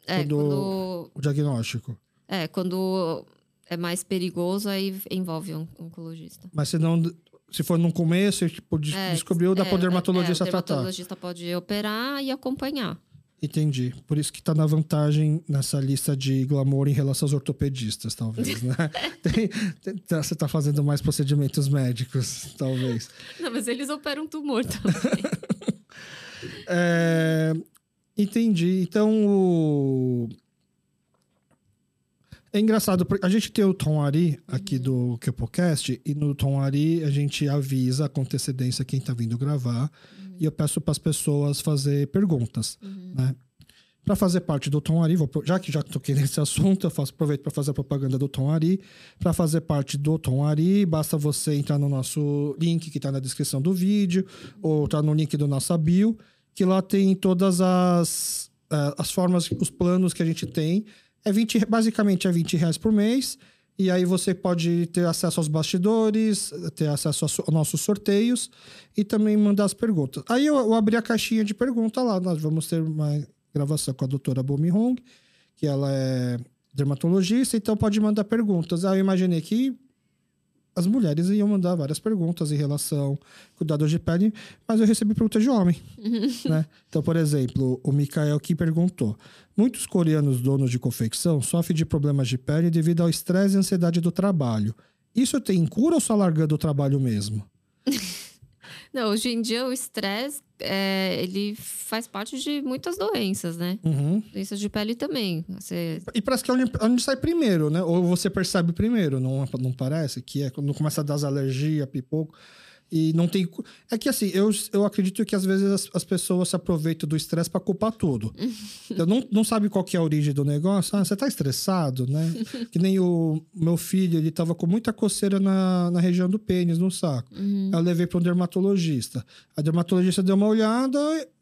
É, quando, quando... O diagnóstico. É, quando é mais perigoso, aí envolve um oncologista. Mas se não. Se for no começo, tipo, é, descobriu, dá é, para o dermatologista é, tratar. O dermatologista pode operar e acompanhar. Entendi. Por isso que está na vantagem nessa lista de glamour em relação aos ortopedistas, talvez, né? tem, tem, tá, você está fazendo mais procedimentos médicos, talvez. Não, mas eles operam tumor também. é, entendi. Então, o... É engraçado, a gente tem o Tom Ari aqui uhum. do Kepocast, e no Tom Ari a gente avisa com antecedência quem está vindo gravar e eu peço para as pessoas fazer perguntas, uhum. né? Para fazer parte do Tom Ari, vou, já que já toquei nesse assunto, eu faço, aproveito para fazer a propaganda do Tom Ari. Para fazer parte do Tom Ari, basta você entrar no nosso link que está na descrição do vídeo, ou tá no link do nosso bio, que lá tem todas as, uh, as formas, os planos que a gente tem. É 20, basicamente é 20 reais por mês. E aí você pode ter acesso aos bastidores, ter acesso aos nossos sorteios e também mandar as perguntas. Aí eu, eu abri a caixinha de pergunta lá. Nós vamos ter uma gravação com a doutora Bomi Hong, que ela é dermatologista, então pode mandar perguntas. Aí eu imaginei que as mulheres iam mandar várias perguntas em relação a cuidados de pele, mas eu recebi perguntas de homem. né? Então, por exemplo, o Mikael que perguntou: muitos coreanos donos de confecção sofrem de problemas de pele devido ao estresse e ansiedade do trabalho. Isso tem cura ou só largando o trabalho mesmo? Não, hoje em dia o estresse, é, ele faz parte de muitas doenças, né? Uhum. Doenças de pele também. Você... E parece que é onde, onde, sai primeiro, né? Ou você percebe primeiro, não, não parece? Que é quando começa a dar as alergias, pipoco. E não tem. É que assim, eu, eu acredito que às vezes as, as pessoas se aproveitam do estresse para culpar tudo. então, não, não sabe qual que é a origem do negócio. Ah, você tá estressado, né? que nem o meu filho, ele tava com muita coceira na, na região do pênis, no saco. Uhum. Eu levei para um dermatologista. A dermatologista deu uma olhada,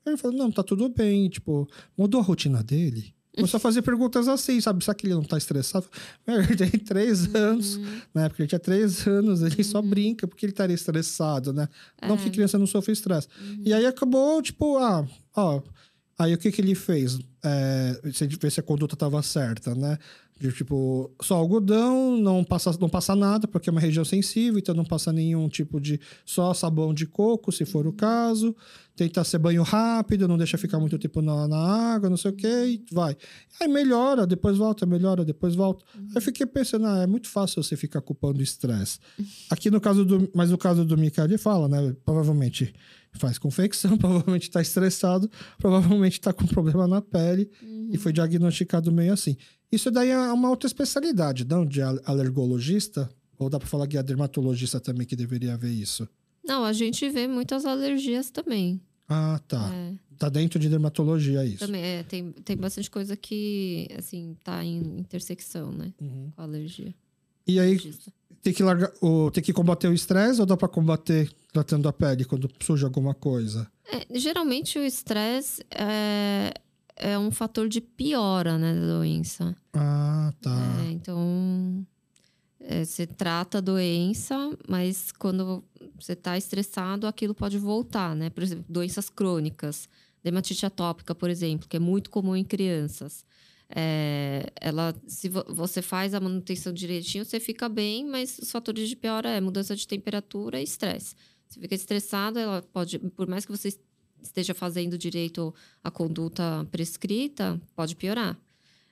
ele falou: não, tá tudo bem. Tipo, mudou a rotina dele. Começou a fazer perguntas assim, sabe? Será que ele não tá estressado? Ele tem três uhum. anos, né? Porque ele tinha três anos, ele uhum. só brinca porque ele estaria estressado, né? É. Não que é. criança não sofre estresse. Uhum. E aí acabou, tipo, ah, ó. Aí o que que ele fez? É, ver se a conduta estava certa, né? De, tipo, só algodão, não passa, não passa nada, porque é uma região sensível, então não passa nenhum tipo de. Só sabão de coco, se for o caso. Tenta ser banho rápido, não deixa ficar muito tempo na, na água, não sei o que, e vai. Aí melhora, depois volta, melhora, depois volta. Uhum. Aí eu fiquei pensando, ah, é muito fácil você ficar culpando o estresse. Aqui no caso do. Mas no caso do Mikael, ele fala, né? Provavelmente faz confecção, provavelmente está estressado, provavelmente está com problema na pele uhum. e foi diagnosticado meio assim. Isso daí é uma outra especialidade, não? De alergologista? Ou dá para falar que é dermatologista também que deveria ver isso? Não, a gente vê muitas alergias também. Ah, tá. É. Tá dentro de dermatologia isso. Também, é. Tem, tem bastante coisa que, assim, tá em intersecção, né? Uhum. Com a alergia. E aí, tem que, largar, ou, tem que combater o estresse ou dá para combater tratando a pele quando surge alguma coisa? É, geralmente o estresse é, é um fator de piora, né, da doença. Ah, tá. É, então, é, você trata a doença, mas quando você está estressado, aquilo pode voltar, né? Por exemplo, doenças crônicas, dermatite atópica, por exemplo, que é muito comum em crianças. É, ela, se você faz a manutenção direitinho, você fica bem, mas os fatores de piora é mudança de temperatura e estresse. Você fica estressado, ela pode, por mais que você esteja fazendo direito a conduta prescrita, pode piorar.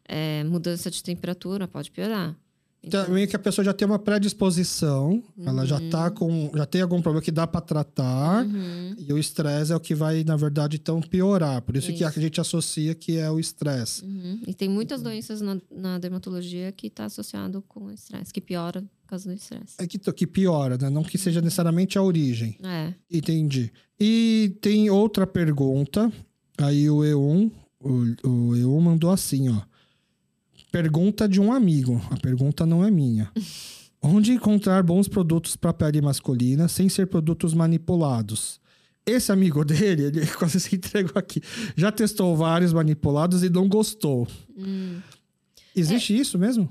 É, mudança de temperatura pode piorar. Então, Então, meio que a pessoa já tem uma predisposição, ela já tá com. já tem algum problema que dá pra tratar, uhum, e o estresse é o que vai, na verdade, então piorar. Por isso, que a Isso. gente associa que é o estresse. uhum. E tem muitas doenças na, na dermatologia que está associado com o estresse, que piora por causa do estresse. É que, que piora, né? Não que seja necessariamente a origem. É. Entendi. E tem outra pergunta. Aí o E1, o, o E1 mandou assim, ó. Pergunta de um amigo. A pergunta não é minha. Onde encontrar bons produtos para pele masculina sem ser produtos manipulados? Esse amigo dele, ele quase se entregou aqui. Já testou vários manipulados e não gostou. Hum. Existe isso mesmo?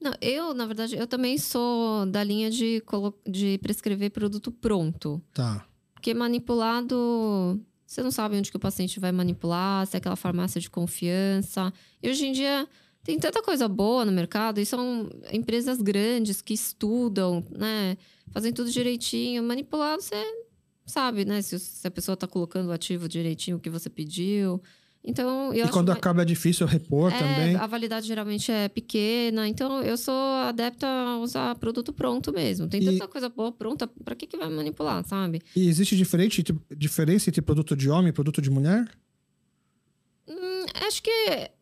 Não, eu, na verdade, eu também sou da linha de, de prescrever produto pronto. Tá. Porque manipulado, você não sabe onde que o paciente vai manipular, se é aquela farmácia de confiança. E hoje em dia tem tanta coisa boa no mercado e são empresas grandes que estudam, né? Fazem tudo direitinho. Manipulado, você sabe, né? Se, se a pessoa tá colocando o ativo direitinho o que você pediu. Então, eu e quando que- acaba é difícil repor é, também. A validade geralmente é pequena, então eu sou adepta a usar produto pronto mesmo. Tem E- tanta coisa boa pronta, pra que, que vai manipular, sabe? E existe diferente, diferença entre produto de homem e produto de mulher? Acho que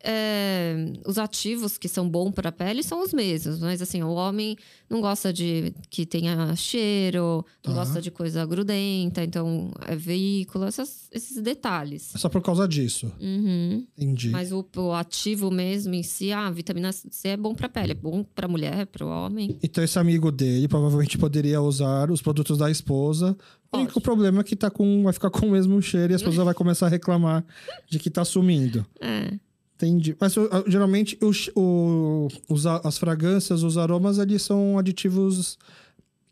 é, os ativos que são bons para a pele são os mesmos, mas assim, o homem não gosta de que tenha cheiro, não Tá. gosta de coisa grudenta, então é veículo, essas- esses detalhes. É só por causa disso. Uhum. Entendi. Mas o, o ativo mesmo em si, a vitamina C é bom para pele, é bom para mulher, para o homem. Então, esse amigo dele provavelmente poderia usar os produtos da esposa. O único problema é que tá com, vai ficar com o mesmo cheiro e a esposa vai começar a reclamar de que tá sumindo. É. Entendi. Mas geralmente os, o- os as fragrâncias, os aromas, eles são aditivos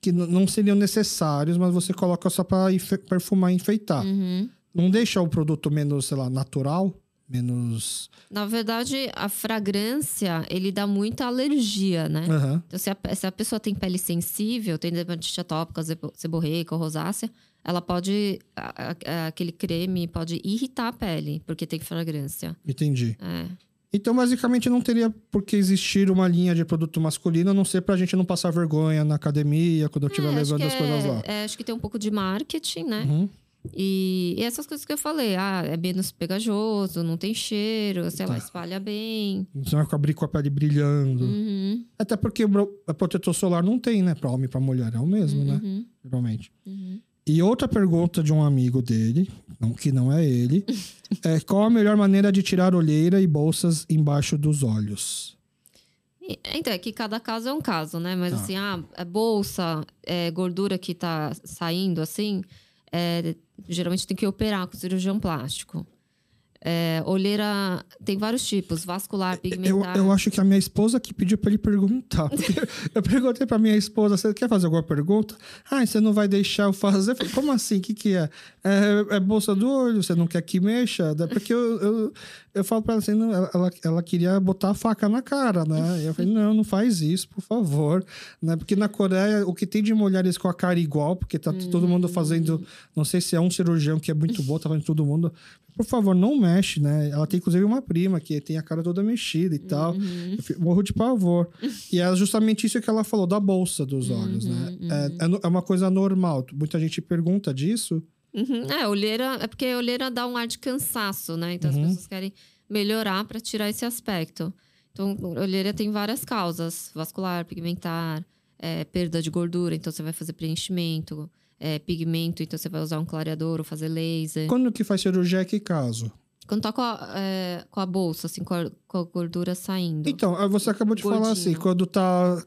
que não seriam necessários, mas você coloca só para perfumar e enfeitar. Uhum. Não deixa o produto menos, sei lá, natural, menos. Na verdade, a fragrância, ele dá muita alergia, né? Aham. Então, se a, se a pessoa tem pele sensível, tem dermatite atópica, sebo- seborreica ou rosácea, ela pode. a- a- aquele creme pode irritar a pele, porque tem fragrância. Entendi. É. Então, basicamente, não teria por que existir uma linha de produto masculino, a não ser pra gente não passar vergonha na academia, quando eu estiver É, levando as coisas é- lá. é, acho que tem um pouco de marketing, né? Uhum. E, e essas coisas que eu falei, ah, é menos pegajoso, não tem cheiro, sei lá, Tá. espalha bem. Você vai abrir com a pele brilhando. Uhum, Até porque o protetor solar não tem, né? Pra homem e pra mulher. É o mesmo, né? uhum, Geralmente. uhum. E outra pergunta de um amigo dele, não, que não é ele, é qual a melhor maneira de tirar olheira e bolsas embaixo dos olhos? Então, é que cada caso é um caso, né? Mas Tá. assim, ah, é bolsa, é gordura que tá saindo assim, é, geralmente tem que operar com cirurgião plástico. É, olheira tem vários tipos, vascular, Eu, pigmentar. eu acho que a minha esposa que pediu pra ele perguntar. Eu perguntei pra minha esposa, você quer fazer alguma pergunta? Ah, você não vai deixar eu fazer? Eu falei, como assim? O que, que é? é? é bolsa do olho? Você não quer que mexa? Daí- Porque eu, eu, eu falo pra ela assim, não, ela, ela, queria botar a faca na cara, né? E eu falei, não, não faz isso, por favor. Né? Porque na Coreia, o que tem de mulheres com a cara igual, porque tá todo mundo fazendo, não sei se é um cirurgião que é muito bom, tá fazendo todo mundo. Por favor, não mexe, né? Ela tem inclusive uma prima que tem a cara toda mexida e tal. Eu fico- morro de pavor. e é justamente isso que ela falou da bolsa dos olhos, né? É, é no- é uma coisa normal. Muita gente pergunta disso. Uhum, É, olheira, é porque olheira dá um ar de cansaço, né? Então Uhum. as pessoas querem melhorar para tirar esse aspecto. Então, olheira tem várias causas: vascular, pigmentar, é, perda de gordura, então você vai fazer preenchimento, é, pigmento, então você vai usar um clareador ou fazer laser. Quando que faz cirurgia, é que caso? Quando tá com a, é, com a bolsa, assim, com a, com a gordura saindo. Então, ah, você acabou de falar Gordinho. assim, quando tá...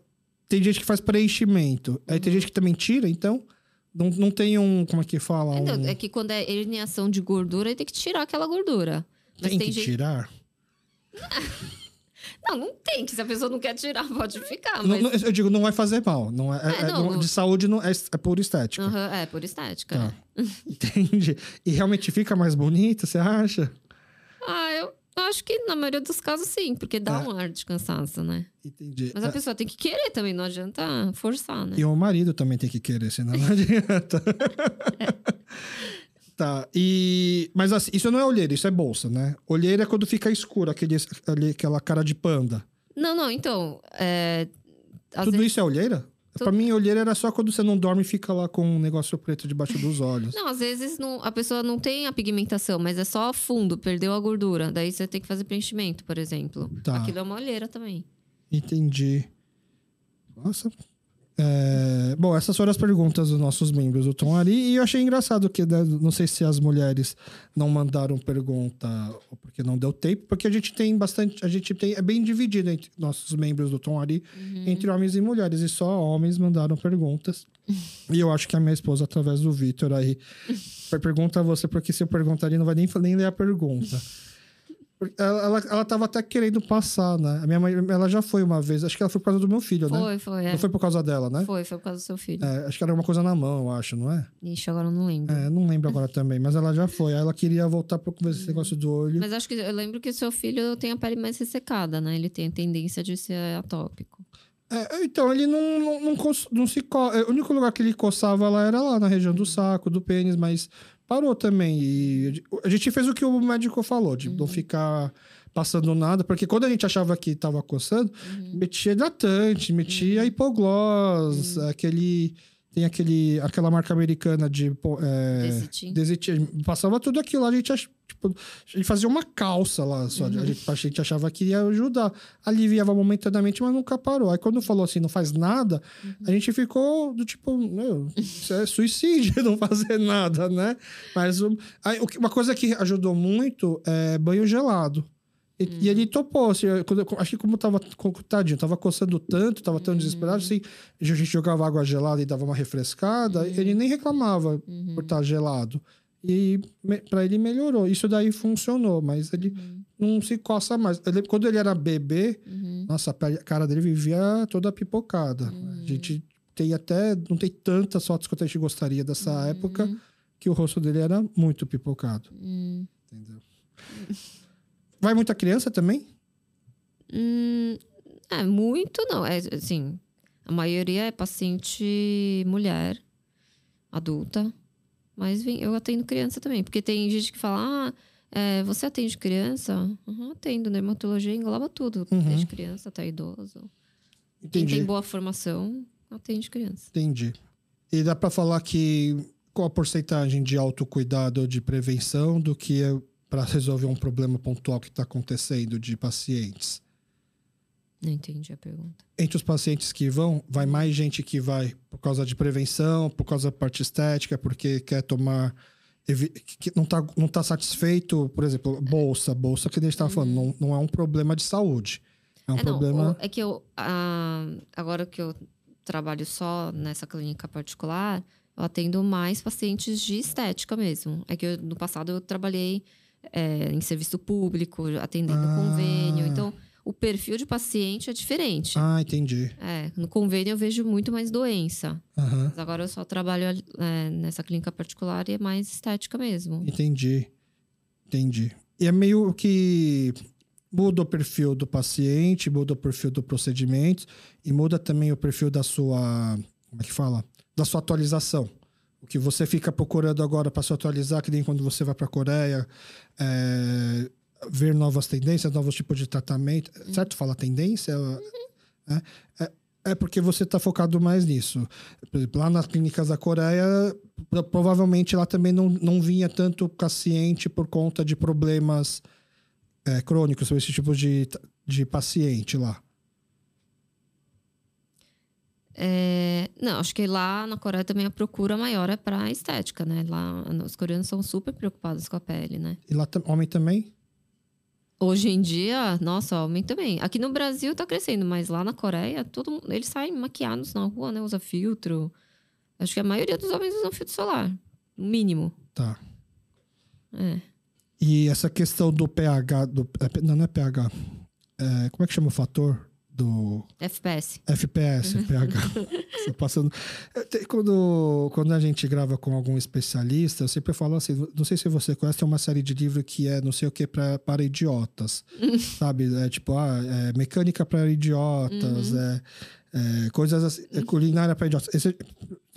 Tem gente que faz preenchimento. Aí tem gente que também tira, então... Não, não tem um... Como é que fala? É, Um, não, é que quando é herniação de gordura, aí tem que tirar aquela gordura. Mas tem, tem, que gente. tirar? Não, não tem, que se a pessoa não quer tirar, pode ficar. Não- Mas... não, eu digo, não vai fazer mal. Não é, é- É, não, não- não. De saúde não é, é pura estética. Aham, é, por estética. Tá. é. Entendi. E realmente fica mais bonita, você acha? Ah, eu acho que na maioria dos casos sim, porque dá É. um ar de cansaço, né? Entendi. Mas a É, pessoa tem que querer também, não adianta forçar, né? E o marido também tem que querer, senão não adianta. Tá, e... Mas assim, isso não é olheira, isso é bolsa, né? Olheira é quando fica escuro, aquele, ali, aquela cara de panda. Não, não, então, é, Tudo vezes- isso é olheira? Pra mim, olheira era só quando você não dorme e fica lá com um negócio preto debaixo dos olhos. Não, às vezes não- a pessoa não tem a pigmentação, mas é só fundo, perdeu a gordura. Daí você tem que fazer preenchimento, por exemplo. Tá. Aquilo é uma olheira também. Entendi. Nossa. É, Bom, essas foram as perguntas dos nossos membros do Tom Ari. E eu achei engraçado que, né, não sei se as mulheres não mandaram pergunta ou porque não deu tempo, porque a gente tem bastante. A gente tem. É bem dividido entre nossos membros do Tom Ari, entre homens e mulheres. E só homens mandaram perguntas. e eu acho que a minha esposa, através do Vitor aí, vai perguntar a você, porque se eu perguntar, ele não vai nem, nem ler a pergunta. Ela, ela, ela tava até querendo passar, né? A minha mãe, ela já foi uma vez. Acho que ela foi por causa do meu filho, né? Foi, foi. É. Não foi por causa dela, né? Foi, foi por causa do seu filho. É, acho que era uma coisa na mão, eu acho, não é? Ixi, agora eu não lembro. É, não lembro agora também, mas ela já foi. Aí ela queria voltar pra ver esse negócio do olho. Mas acho que eu lembro que o seu filho tem a pele mais ressecada, né? Ele tem a tendência de ser atópico. É, então, ele não, não, não, não se co... é, O único lugar que ele coçava lá era lá na região do saco, do pênis, mas parou também. E a gente fez o que o médico falou, de não ficar passando nada, porque quando a gente achava que tava coçando, metia hidratante, metia hipoglós, aquele. Tem aquele, aquela marca americana de. É. Desitin. Passava tudo aquilo lá, a gente, ach- tipo, a gente fazia uma calça lá, só, a, gente, a gente achava que ia ajudar. Aliviava momentaneamente, mas nunca parou. Aí quando falou assim, não faz nada, a gente ficou do tipo, meu, isso é suicídio não fazer nada, né? Mas aí, uma coisa que ajudou muito é banho gelado. E, e ele topou, assim, quando acho que como tava, tadinho, tava coçando tanto, tava tão desesperado, assim, a gente jogava água gelada e dava uma refrescada, ele nem reclamava por estar gelado. E para ele melhorou. Isso daí funcionou, mas ele não se coça mais. Ele- quando ele era bebê, nossa, a cara dele vivia toda pipocada. A gente tem até, não tem tantas fotos quanto a gente gostaria dessa época, que o rosto dele era muito pipocado. Entendeu? Vai muita criança também? Hum, é, muito não. É, assim, a maioria é paciente mulher, adulta. Mas vem, eu atendo criança também. Porque tem gente que fala, ah, é, você atende criança? Uhum, atendo. Dermatologia engloba tudo. Uhum. Desde criança até idoso. Quem Entendi. tem boa formação, atende criança. Entendi. E dá pra falar que qual a porcentagem de autocuidado ou de prevenção do que é para resolver um problema pontual que está acontecendo de pacientes? Não entendi a pergunta. Entre os pacientes que vão, vai mais gente que vai por causa de prevenção, por causa da parte estética, porque quer tomar. Que não está não tá satisfeito, por exemplo, bolsa. Bolsa que a gente estava falando, não, não é um problema de saúde. É um Uhum. É, não, problema. o- é que eu. ah, agora que eu trabalho só nessa clínica particular, eu atendo mais pacientes de estética mesmo. É que eu, no passado eu trabalhei é, em serviço público, atendendo Ah. convênio. Então, o perfil de paciente é diferente. Ah, entendi. É, no convênio eu vejo muito mais doença. Aham. Mas agora eu só trabalho é, nessa clínica particular e é mais estética mesmo. Entendi. Entendi. E é meio que muda o perfil do paciente, muda o perfil do procedimento e muda também o perfil da sua. Como é que fala? Da sua atualização. Que você fica procurando agora para se atualizar, que nem quando você vai para a Coreia, é, ver novas tendências, novos tipos de tratamento. Certo? Fala tendência? É, é, é porque você está focado mais nisso. Por exemplo, lá nas clínicas da Coreia, pro- provavelmente lá também não, não vinha tanto paciente por conta de problemas é, crônicos, esse tipo de, de paciente lá. É, não, acho que lá na Coreia também a procura maior é pra estética, né? Lá os coreanos são super preocupados com a pele, né? E lá homem também? Hoje em dia, nossa, homem também. Aqui no Brasil tá crescendo, mas lá na Coreia, todo eles saem maquiados na rua, né? Usa filtro. Acho que a maioria dos homens usam filtro solar, no mínimo. Tá. É. E essa questão do pH, do, é, não, não é pH. É, como é que chama o fator? Do FPS. FPS, pH. Você passando. Te- Quando, quando a gente grava com algum especialista, eu sempre falo assim: não sei se você conhece, tem uma série de livros que é não sei o que pra, para idiotas. sabe? É tipo, ah, é mecânica para idiotas, é, é, coisas assim, é culinária para idiotas. Esse-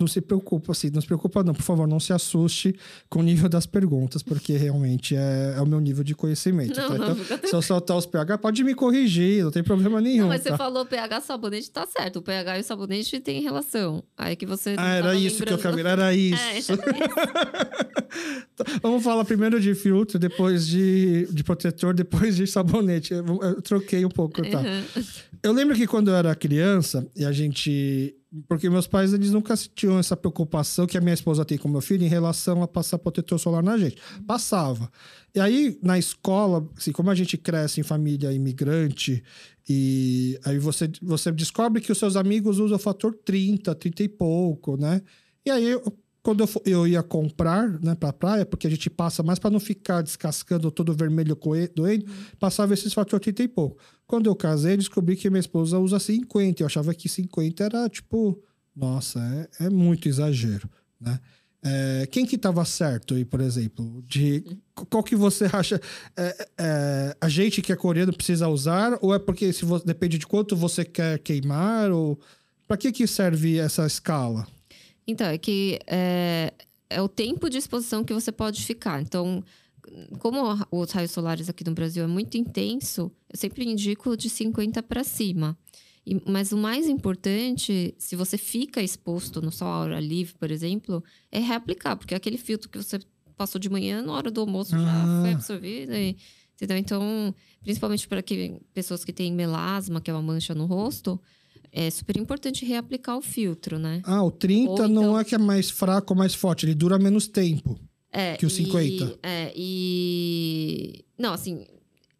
não se preocupa, assim, não se preocupa não, por favor, não se assuste com o nível das perguntas, porque realmente é, é o meu nível de conhecimento. Não, tá? não, Então, fica se eu soltar os pH, pode me corrigir, não tem problema nenhum. Não, mas tá? você falou pH sabonete, tá certo. O pH e o sabonete têm relação. Aí que você. Ah, era isso que eu lembrando. queria, era isso. É. Vamos falar primeiro de filtro, depois de, de protetor, depois de sabonete. Eu, eu troquei um pouco, tá? Uhum. Eu lembro que quando eu era criança, e a gente. Porque meus pais, eles nunca tinham essa preocupação que a minha esposa tem com meu filho em relação a passar protetor solar na gente. Passava. E aí, na escola, assim, como a gente cresce em família imigrante, e aí você, você descobre que os seus amigos usam o fator 30, 30 e pouco, né? E aí, quando eu, fo- eu ia comprar, né, pra praia, porque a gente passa mais para não ficar descascando todo vermelho doendo, passava esses fator 30 e pouco. Quando eu casei, descobri que minha esposa usa 50. Eu achava que 50 era tipo, nossa, é, é muito exagero, né? É, quem que estava certo aí, por exemplo? De qual que você acha? é, é, a gente que é coreano precisa usar ou é porque se você, depende de quanto você quer queimar ou para que que serve essa escala? Então, é que é, é o tempo de exposição que você pode ficar. Então, como os raios solares aqui no Brasil é muito intenso, eu sempre indico de 50 para cima. E- mas o mais importante, se você fica exposto no sol à hora livre, por exemplo, é reaplicar, porque aquele filtro que você passou de manhã, na hora do almoço Ah. já foi absorvido. E, entendeu? Então, principalmente para que, pessoas que têm melasma, que é uma mancha no rosto, é super importante reaplicar o filtro, né? Ah, o 30 Ou não então- é que é mais fraco ou mais forte, ele dura menos tempo. É, Que o e- 50. é, e. Não, assim,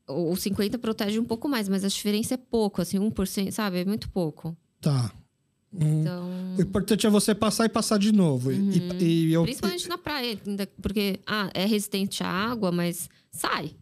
o, o 50 protege um pouco mais, mas a diferença é pouco, assim, 1%, sabe? É muito pouco. Tá. Hum. Então. O importante é você passar e passar de novo. E- Uhum. E, e eu, Principalmente na praia, porque ah, é resistente à água, mas sai.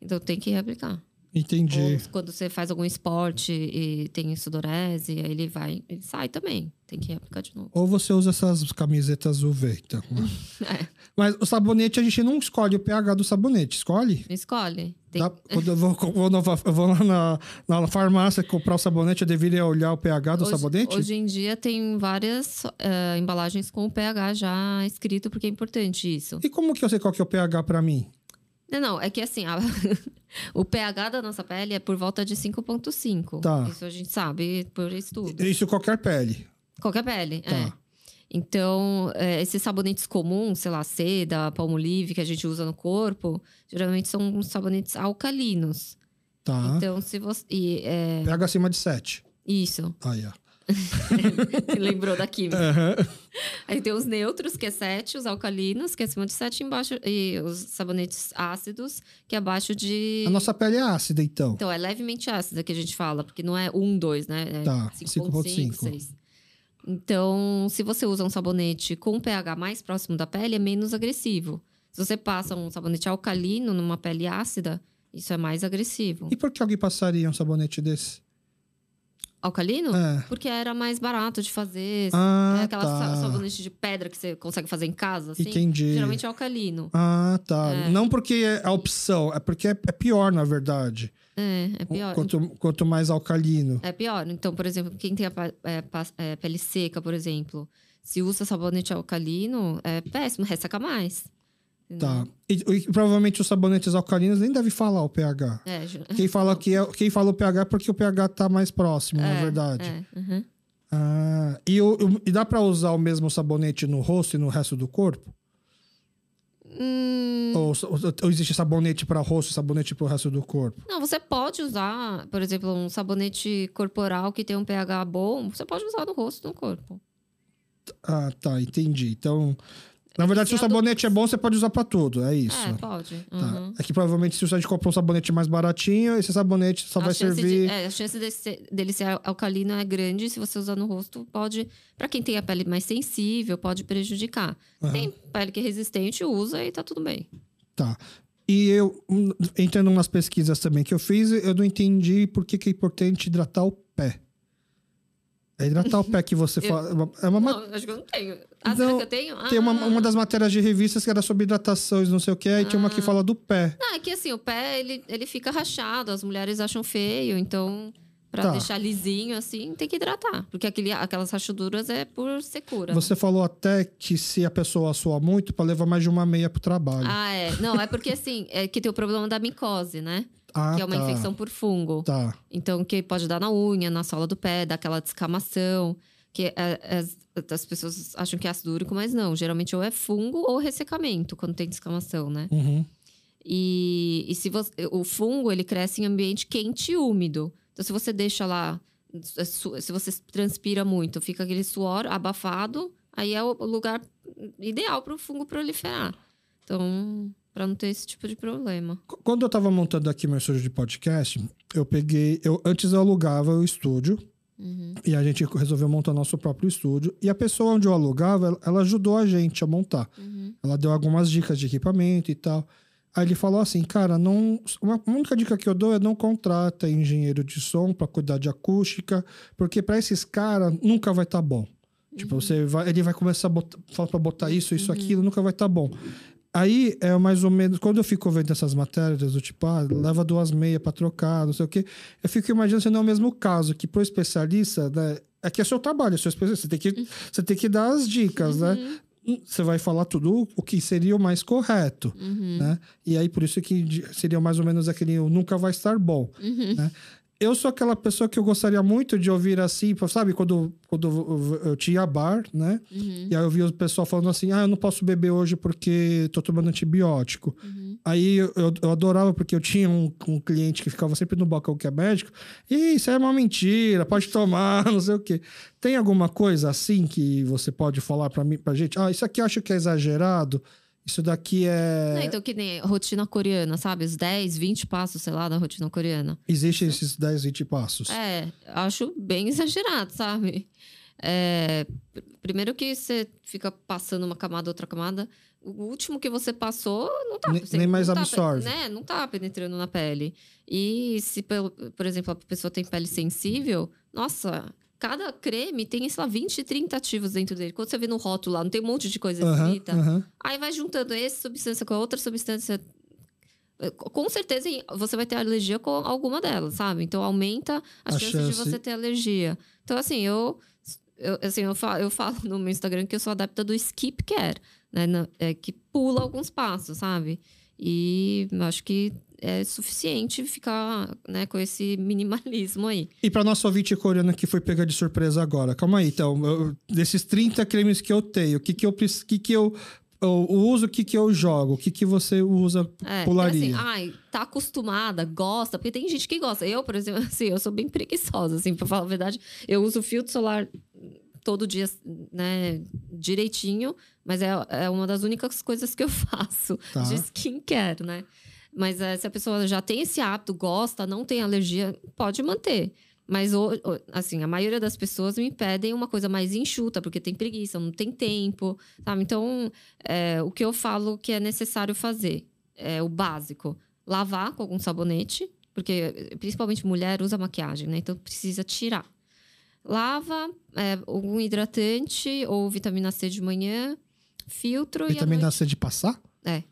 Então tem que reaplicar. Entendi. Ou quando você faz algum esporte e tem sudorese, aí ele vai, ele sai também. Tem que reaplicar de novo. Ou você usa essas camisetas UV, então. né? É, Mas o sabonete, a gente não escolhe o pH do sabonete, escolhe? escolhe. Tem- Dá- quando eu vou, vou na- eu vou lá na, na farmácia comprar o sabonete, eu deveria olhar o pH do hoje, sabonete? Hoje em dia tem várias eh, embalagens com o pH já escrito, porque é importante isso. E como que eu sei qual que é o pH pra mim? Não, não, é que assim, a- o pH da nossa pele é por volta de 5,5. Tá. Isso a gente sabe por estudo. Isso qualquer pele. Qualquer pele, Tá. é. Então, eh, esses sabonetes comuns, sei lá, seda, palmolive, que a gente usa no corpo, geralmente são sabonetes alcalinos. Tá. Então, se você. E, é, pH acima de 7. isso, Aí, ó. lembrou da química. Aham. Aí tem os neutros, que é 7, os alcalinos, que é acima de 7, embaixo, e os sabonetes ácidos, que é abaixo de. A nossa pele é ácida, então. Então, é levemente ácida que a gente fala, porque não é 1, 2, né? É Tá, 5,5, 5,5. 6. Então, se você usa um sabonete com um pH mais próximo da pele, é menos agressivo. Se você passa um sabonete alcalino numa pele ácida, isso é mais agressivo. E por que alguém passaria um sabonete desse? Alcalino? É. Porque era mais barato de fazer. Ah, é aquela sa- tá. sabonete de pedra que você consegue fazer em casa, assim. Entendi. Geralmente é alcalino. Ah, tá. É. Não porque é a opção, é porque é, é pior, na verdade. É, é pior. Quanto, quanto mais alcalino. É pior. Então, por exemplo, quem tem a é, é, pele seca, por exemplo, se usa sabonete alcalino, é péssimo, ressaca mais. Tá. E, e provavelmente os sabonetes alcalinos nem devem falar o pH. É, ju- Quem fala, que é, quem fala o pH é porque o pH tá mais próximo, na é, verdade. É, uhum. Ah, e, o- o- e dá pra usar o mesmo sabonete no rosto e no resto do corpo? Hum, Ou, ou existe sabonete para rosto e sabonete pro resto do corpo? não, você pode usar, por exemplo, um sabonete corporal que tem um pH bom, você pode usar no rosto e no corpo. Ah, tá, entendi. Então, na verdade, se o sabonete é bom, você pode usar pra tudo, é isso. É, pode. Tá. uhum. É que provavelmente se você comprar um sabonete mais baratinho, esse sabonete só A vai servir. De, é, a chance de ser- dele ser alcalino é grande. Se você usar no rosto, pode. Pra quem tem a pele mais sensível, pode prejudicar. Aham. Tem pele que é resistente, usa e tá tudo bem. Tá. E eu, hum, entrando nas pesquisas também que eu fiz, eu não entendi por que, que é importante hidratar o pé. É hidratar o pé que você Eu- fala. É uma, ma- Não, acho que eu não tenho. Ah, Não, que eu tenho? Tem uma, Ah. uma das matérias de revistas que era sobre hidratações, não sei o que, e tinha uma que fala do pé. Não, é que assim, o pé, ele, ele fica rachado. As mulheres acham feio, então... Pra Tá. deixar lisinho, assim, tem que hidratar. Porque aquele, aquelas rachaduras é por secura. Você falou até que se a pessoa sua muito, pra levar mais de uma meia pro trabalho. Ah, é. Não, é porque assim, é que tem o problema da micose, né? Ah, que é uma tá. infecção por fungo. Tá. Então, que pode dar na unha, na sola do pé, dar aquela descamação. Que é- as, as pessoas acham que é ácido úrico, mas não. Geralmente ou é fungo ou ressecamento quando tem descamação, né? Uhum. E, e se você, o fungo, ele cresce em ambiente quente e úmido. Então, se você deixa lá, su- se você transpira muito, fica aquele suor abafado, aí é o lugar ideal para o fungo proliferar. Então, para não ter esse tipo de problema. Qu- Quando eu tava montando aqui meu estúdio de podcast, eu peguei. Eu, antes eu alugava o estúdio. Uhum. E a gente resolveu montar nosso próprio estúdio. E a pessoa onde eu alugava, ela, ajudou a gente a montar. Uhum. Ela deu algumas dicas de equipamento e tal. Aí ele falou assim, cara, não. Uma a única dica que eu dou é não contrata engenheiro de som para cuidar de acústica, porque para esses caras nunca vai estar bom. Tipo, você vai, ele vai começar a botar, falar pra botar isso, isso, aquilo, nunca vai estar bom. Aí é mais ou menos. Quando eu fico vendo essas matérias do tipo, ah, leva duas meias pra trocar, não sei o quê, eu fico imaginando se não é o mesmo caso, que pro especialista, né? É que é seu trabalho, é seu especialista. Você tem que, você tem que dar as dicas, né? Você vai falar tudo o que seria o mais correto, Uhum. né? E aí, por isso que seria mais ou menos aquele nunca vai estar bom, Uhum. né? Eu sou aquela pessoa que eu gostaria muito de ouvir assim, sabe? Quando, quando eu- tinha bar, né? Uhum. E aí eu vi o pessoal falando assim: ah, eu não posso beber hoje porque tô tomando antibiótico. Uhum. Aí eu, eu- eu adorava porque eu tinha um, um cliente que ficava sempre no balcão que é médico. E isso é uma mentira, pode tomar, não sei o quê. Tem alguma coisa assim que você pode falar pra mim, pra gente? Ah, isso aqui eu acho que é exagerado. Isso daqui é. Não, então, que nem rotina coreana, sabe? Os 10, 20 passos, sei lá, da rotina coreana. Existem esses 10, 20 passos. É, acho bem exagerado, sabe? É, pr- primeiro que você fica passando uma camada, outra camada. O último que você passou não tá... Nem- você nem mais não tá absorve. né? Não tá penetrando na pele. E se, por exemplo, a pessoa tem pele sensível, nossa... Cada creme tem, sei lá, 20, 30 ativos dentro dele. Quando você vê no rótulo lá, não tem um monte de coisa Aham, escrita. aham. Aí vai juntando essa substância com a outra substância. Com certeza você vai ter alergia com alguma delas, sabe? Então aumenta a, A chance, chance. de você ter alergia. Então, assim, eu, eu, assim, eu, falo, eu falo no meu Instagram que eu sou adepta do skip care, né? É, que pula alguns passos, sabe? E acho que é suficiente ficar né, com esse minimalismo aí. E pra nossa ouvinte coreana que foi pega de surpresa agora, calma aí, então, eu- desses 30 cremes que eu tenho, o que que eu, que que eu, eu uso, o que que eu jogo, o que que você usa, É, pularia? Assim, ai, tá acostumada, gosta, porque tem gente que gosta. Eu, por exemplo, assim, eu sou bem preguiçosa, assim, pra falar a verdade. Eu uso filtro solar todo dia, né, direitinho, mas é, é uma das únicas coisas que eu faço Tá. de skincare, né? Mas é, se a pessoa já tem esse hábito, gosta, não tem alergia, pode manter. Mas, assim, a maioria das pessoas me pedem uma coisa mais enxuta, porque tem preguiça, não tem tempo, sabe? Então, é, o que eu falo que é necessário fazer é o básico. Lavar com algum sabonete, porque eh, principalmente mulher usa maquiagem, né? Então, precisa tirar. Lava, é, algum hidratante ou vitamina C de manhã, filtro e Vitamina noite... C de passar? É.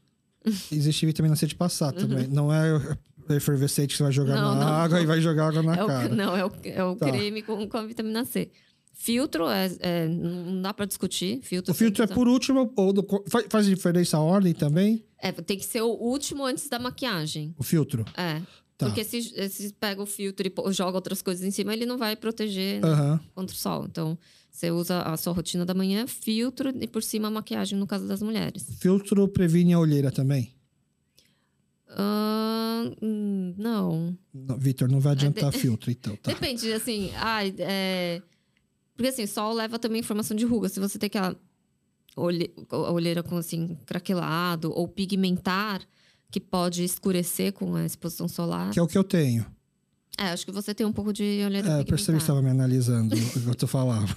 Existe vitamina C de passar também. Não é efervescente que você vai jogar Não, na não. água e vai jogar água na É o- cara. não, é o, é o Tá. creme com, com a vitamina C. Filtro, é, é, não dá pra discutir. Filtro O filtro é por último, ou do- faz, faz diferença a ordem também? É, tem que ser o último antes da maquiagem. O filtro? É. Tá. Porque se, se pega o filtro e joga outras coisas em cima, ele não vai proteger né, contra o sol. Então, você usa a sua rotina da manhã, filtro e por cima a maquiagem, no caso das mulheres. Filtro previne a olheira também? Hum, não. Não, Vitor, não vai adiantar filtro, então. Tá. Depende, assim, é... Porque assim, sol leva também formação de ruga. Se você tem aquela olhe- a olheira com assim, craquelado ou pigmentar, que pode escurecer com a exposição solar. Que é o que eu tenho. É, acho que você tem um pouco de olheira É, eu percebi que estava me analisando enquanto eu falava.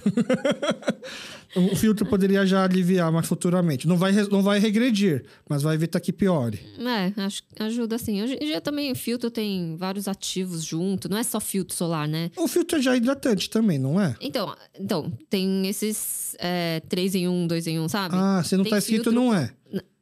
o filtro poderia já aliviar mais futuramente. Não vai, não vai regredir, mas vai evitar que piore. É, acho ajuda sim. Hoje em dia também o filtro tem vários ativos junto, não é só filtro solar, né? O filtro é já hidratante também, não é? Então, então tem esses é, 3 em 1, 2 em 1, sabe? Ah, se não Tem tá escrito, filtro- não é.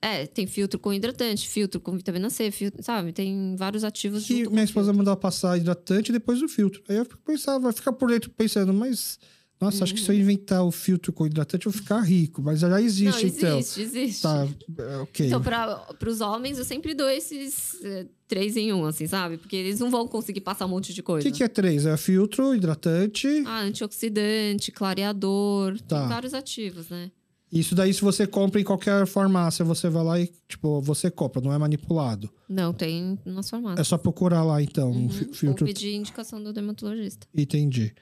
É, tem filtro com hidratante, filtro com vitamina C, filtro, sabe? Tem vários ativos minha o esposa filtro. mandava passar hidratante e depois o filtro. Aí eu pensava, vai ficar por dentro pensando, mas. Nossa, acho que se eu inventar o filtro com hidratante, eu vou ficar rico. Mas já existe, Não, então. existe, existe. Tá, é, ok. Então, para os homens, eu sempre dou esses eh, três em um, assim, sabe? Porque eles não vão conseguir passar um monte de O coisa. que, que é três? É filtro, hidratante. Ah, antioxidante, clareador, Tá. tem vários ativos, né? Isso daí, se você compra em qualquer farmácia, você vai lá e, tipo, você compra, não é manipulado. Não, tem nas É farmácias. só procurar lá, então, um fi- Ou filtro. pedir indicação do dermatologista. Entendi.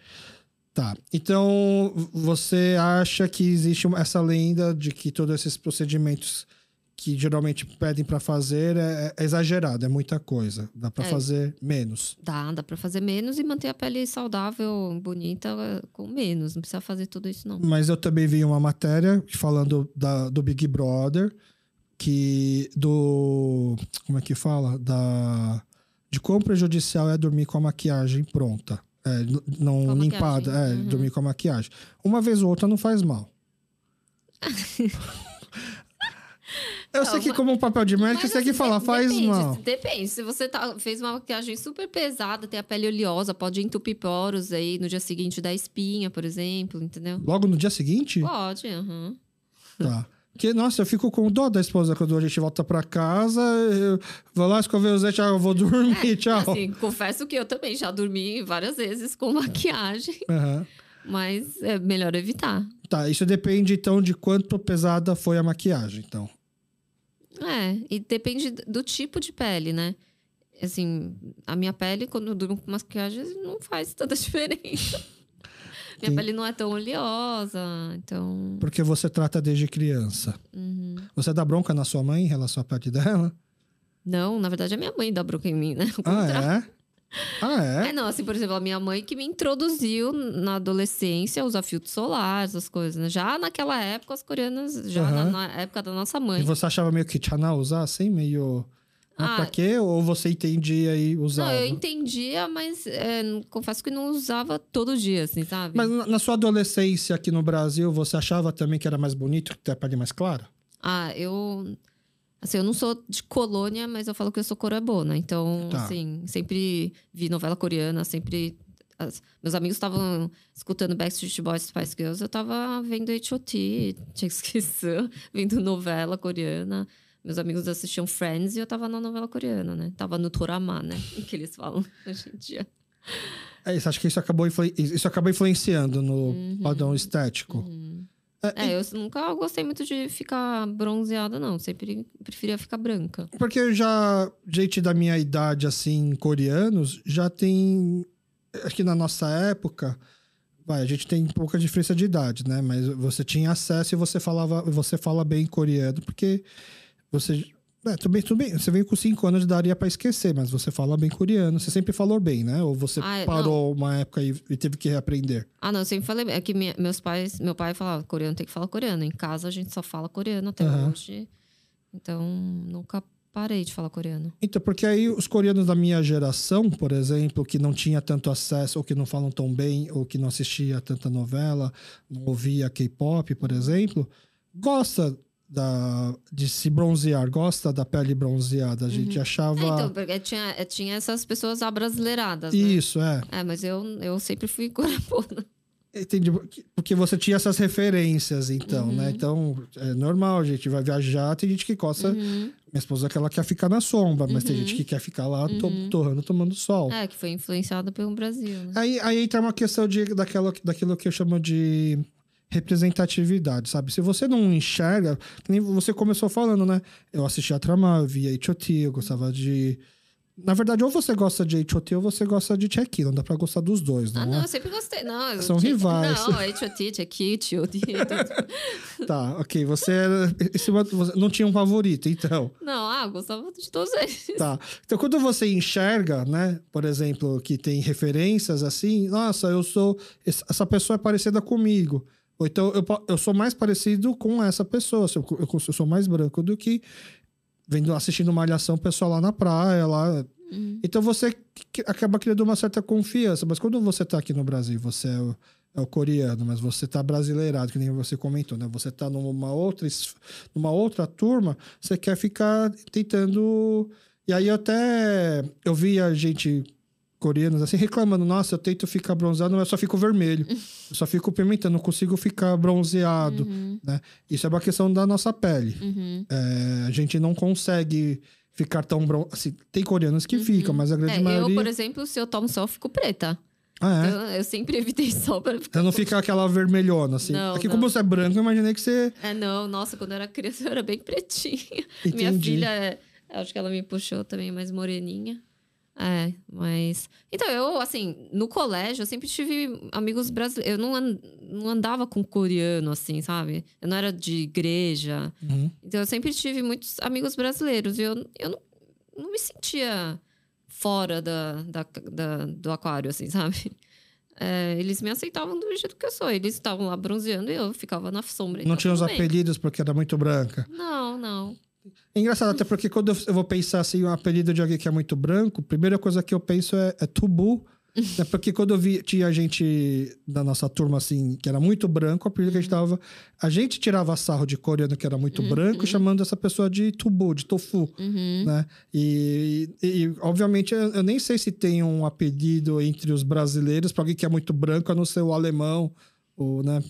Tá. Então, você acha que existe essa lenda de que todos esses procedimentos que geralmente pedem pra fazer é, é exagerado, é muita coisa. Dá pra É. fazer menos. Dá, dá pra fazer menos e manter a pele saudável, bonita, com menos. Não precisa fazer tudo isso, não. Mas eu também vi uma matéria falando da, do Big Brother, que do. Como é que fala? Da. De quão prejudicial é dormir com a maquiagem pronta. É, não limpada, é, uhum. dormir com a maquiagem. Uma vez ou outra não faz mal. Eu sei que, como um papel de médico, você tem que assim, falar, faz depende, mal. Depende. Se você tá- fez uma maquiagem super pesada, tem a pele oleosa, pode entupir poros aí no dia seguinte da espinha, por exemplo, entendeu? Logo no dia seguinte? Pode, aham. Tá. Porque, nossa, eu fico com dó da esposa quando a gente volta pra casa. Eu vou lá, escovei o dente, ah, eu vou dormir, tchau. Assim, confesso que eu também já dormi várias vezes com maquiagem, Aham. mas é melhor evitar. Tá, isso depende então de quanto pesada foi a maquiagem, então. É, e depende do tipo de pele, né? Assim, a minha pele, quando eu durmo com maquiagem, não faz tanta diferença. minha Tem- pele não é tão oleosa, então. Porque você trata desde criança. uhum. Você dá bronca na sua mãe em relação à pele dela? Não, na verdade, a minha mãe dá bronca em mim, né? Ah, é? Ah, É, é? não, assim, por exemplo, a minha mãe que me introduziu na adolescência a usar filtro solar, essas coisas, né? Já naquela época, as coreanas, já na, Aham. na época da nossa E mãe. você achava meio que tchana usar assim, meio. Ah, Ah. pra quê? Ou você entendia e Não, usava? eu entendia, mas é, confesso que não usava todo dia, assim, sabe? Mas na na sua adolescência aqui no Brasil, você achava também que era mais bonito ter a pele mais clara? Ah, eu. Assim, eu não sou de colônia, mas eu falo que eu sou coreabona. Então, Tá. assim, sempre vi novela coreana, sempre. as- meus amigos estavam escutando Backstreet Boys Spice Girls, eu tava vendo H.O.T., tinha esquecido, vendo novela coreana. Meus amigos assistiam Friends e eu tava na novela coreana, né? Tava no Torama, né? Que eles falam hoje em dia. É isso, acho que isso acabou, isso acabou influenciando no Uhum. padrão estético. É, É, eu nunca gostei muito de ficar bronzeada, não. Sempre preferia ficar branca. Porque já, gente da minha idade, assim, coreanos, já tem. Acho que na nossa época, vai, a gente tem pouca diferença de idade, né? Mas você tinha acesso e você falava, você fala bem coreano, porque você. É, tudo bem, tudo bem. Você veio com cinco anos, daria pra esquecer, mas você fala bem coreano. Você sempre falou bem, né? Ou você Ah, é, parou uma época e, e teve que reaprender. Ah, não, eu sempre falei. É que minha- meus pais, meu pai falava coreano, tem que falar coreano. Em casa a gente só fala coreano até Aham. hoje. Então, nunca parei de falar coreano. Então, porque aí os coreanos da minha geração, por exemplo, que não tinha tanto acesso, ou que não falam tão bem, ou que não assistia tanta novela, não ouvia K-pop, por exemplo, gosta da, de se bronzear, gosta da pele bronzeada. A gente achava. É, então, porque tinha, é, tinha essas pessoas abrasileiradas, né? Isso, é. É, mas eu, eu sempre fui coreana. Entendi. Porque você tinha essas referências, então, Uhum. né? Então, é normal, a gente vai viajar, tem gente que gosta. Uhum. Minha esposa que ela quer ficar na sombra, mas tem gente que quer ficar lá to- torrando, tomando sol. É, que foi influenciada pelo Brasil, né? Aí, aí entra uma questão de, daquela, daquilo que eu chamo de representatividade, sabe? Se você não enxerga, nem você começou falando, né? Eu assistia a Trama, via H.O.T., eu gostava de... Na verdade, ou você gosta de H.O.T. ou você gosta de Check Não dá pra gostar dos dois, não Ah, é? não, eu sempre gostei. Não, São rivais. Não, eu tinha tudo. Tá, ok. Você, você não tinha um favorito, então. Não, ah, eu gostava de todos eles. Tá. Então, quando você enxerga, né? Por exemplo, que tem referências assim, nossa, eu sou. Essa pessoa é parecida comigo. Ou então eu, eu sou mais parecido com essa pessoa. Eu, eu, eu sou mais branco do que vendo, assistindo uma alhação pessoal lá na praia, lá. Uhum. Então você acaba criando uma certa confiança. Mas quando você tá aqui no Brasil, você é, é o coreano, mas você tá brasileirado, que nem você comentou, né? Você tá numa outra, numa outra turma, você quer ficar tentando. E aí eu até eu via gente coreanos assim reclamando, nossa, eu tento ficar bronzeado, mas eu só fico vermelho. eu só fico pimentando, não consigo ficar bronzeado, Uhum, né? Isso é uma questão da nossa pele. uhum. É, a gente não consegue ficar tão bronzeado. Assim, tem coreanos que ficam, mas a grande É, eu, maioria. por exemplo, se eu tomo sol, eu fico preta. Ah, é? Eu, eu sempre evitei sol pra ficar. Você não fica aquela vermelhona, assim. Não, Aqui, não. como você é branco, eu imaginei que você. É, não, nossa, quando eu era criança eu era bem pretinha. Minha Entendi. filha, é, acho que ela me puxou também mais moreninha. É, mas. Então, eu, assim, no colégio, eu sempre tive amigos brasileiros. Eu não, não andava com coreano, assim, sabe? Eu não era de igreja. Uhum. Então, eu sempre tive muitos amigos brasileiros. E eu, eu não, não me sentia fora da, da, da- do aquário, assim, sabe? É, eles me aceitavam do jeito que eu sou. Eles estavam lá bronzeando e eu ficava na sombra. Não então tinha os apelidos porque era muito branca. Não, não. É engraçado, até porque quando eu- vou pensar assim, um apelido de alguém que é muito branco, a primeira coisa que eu penso é, é tubu. É porque quando eu vi, tinha gente da nossa turma, assim, que era muito branco, o apelido que a gente tava. A gente tirava sarro de coreano que era muito branco, chamando essa pessoa de tubu, de tofu. Uhum. né? E, e- e, obviamente eu, eu nem sei se tem um apelido entre os brasileiros para alguém que é muito branco, a não ser o alemão, ou, né?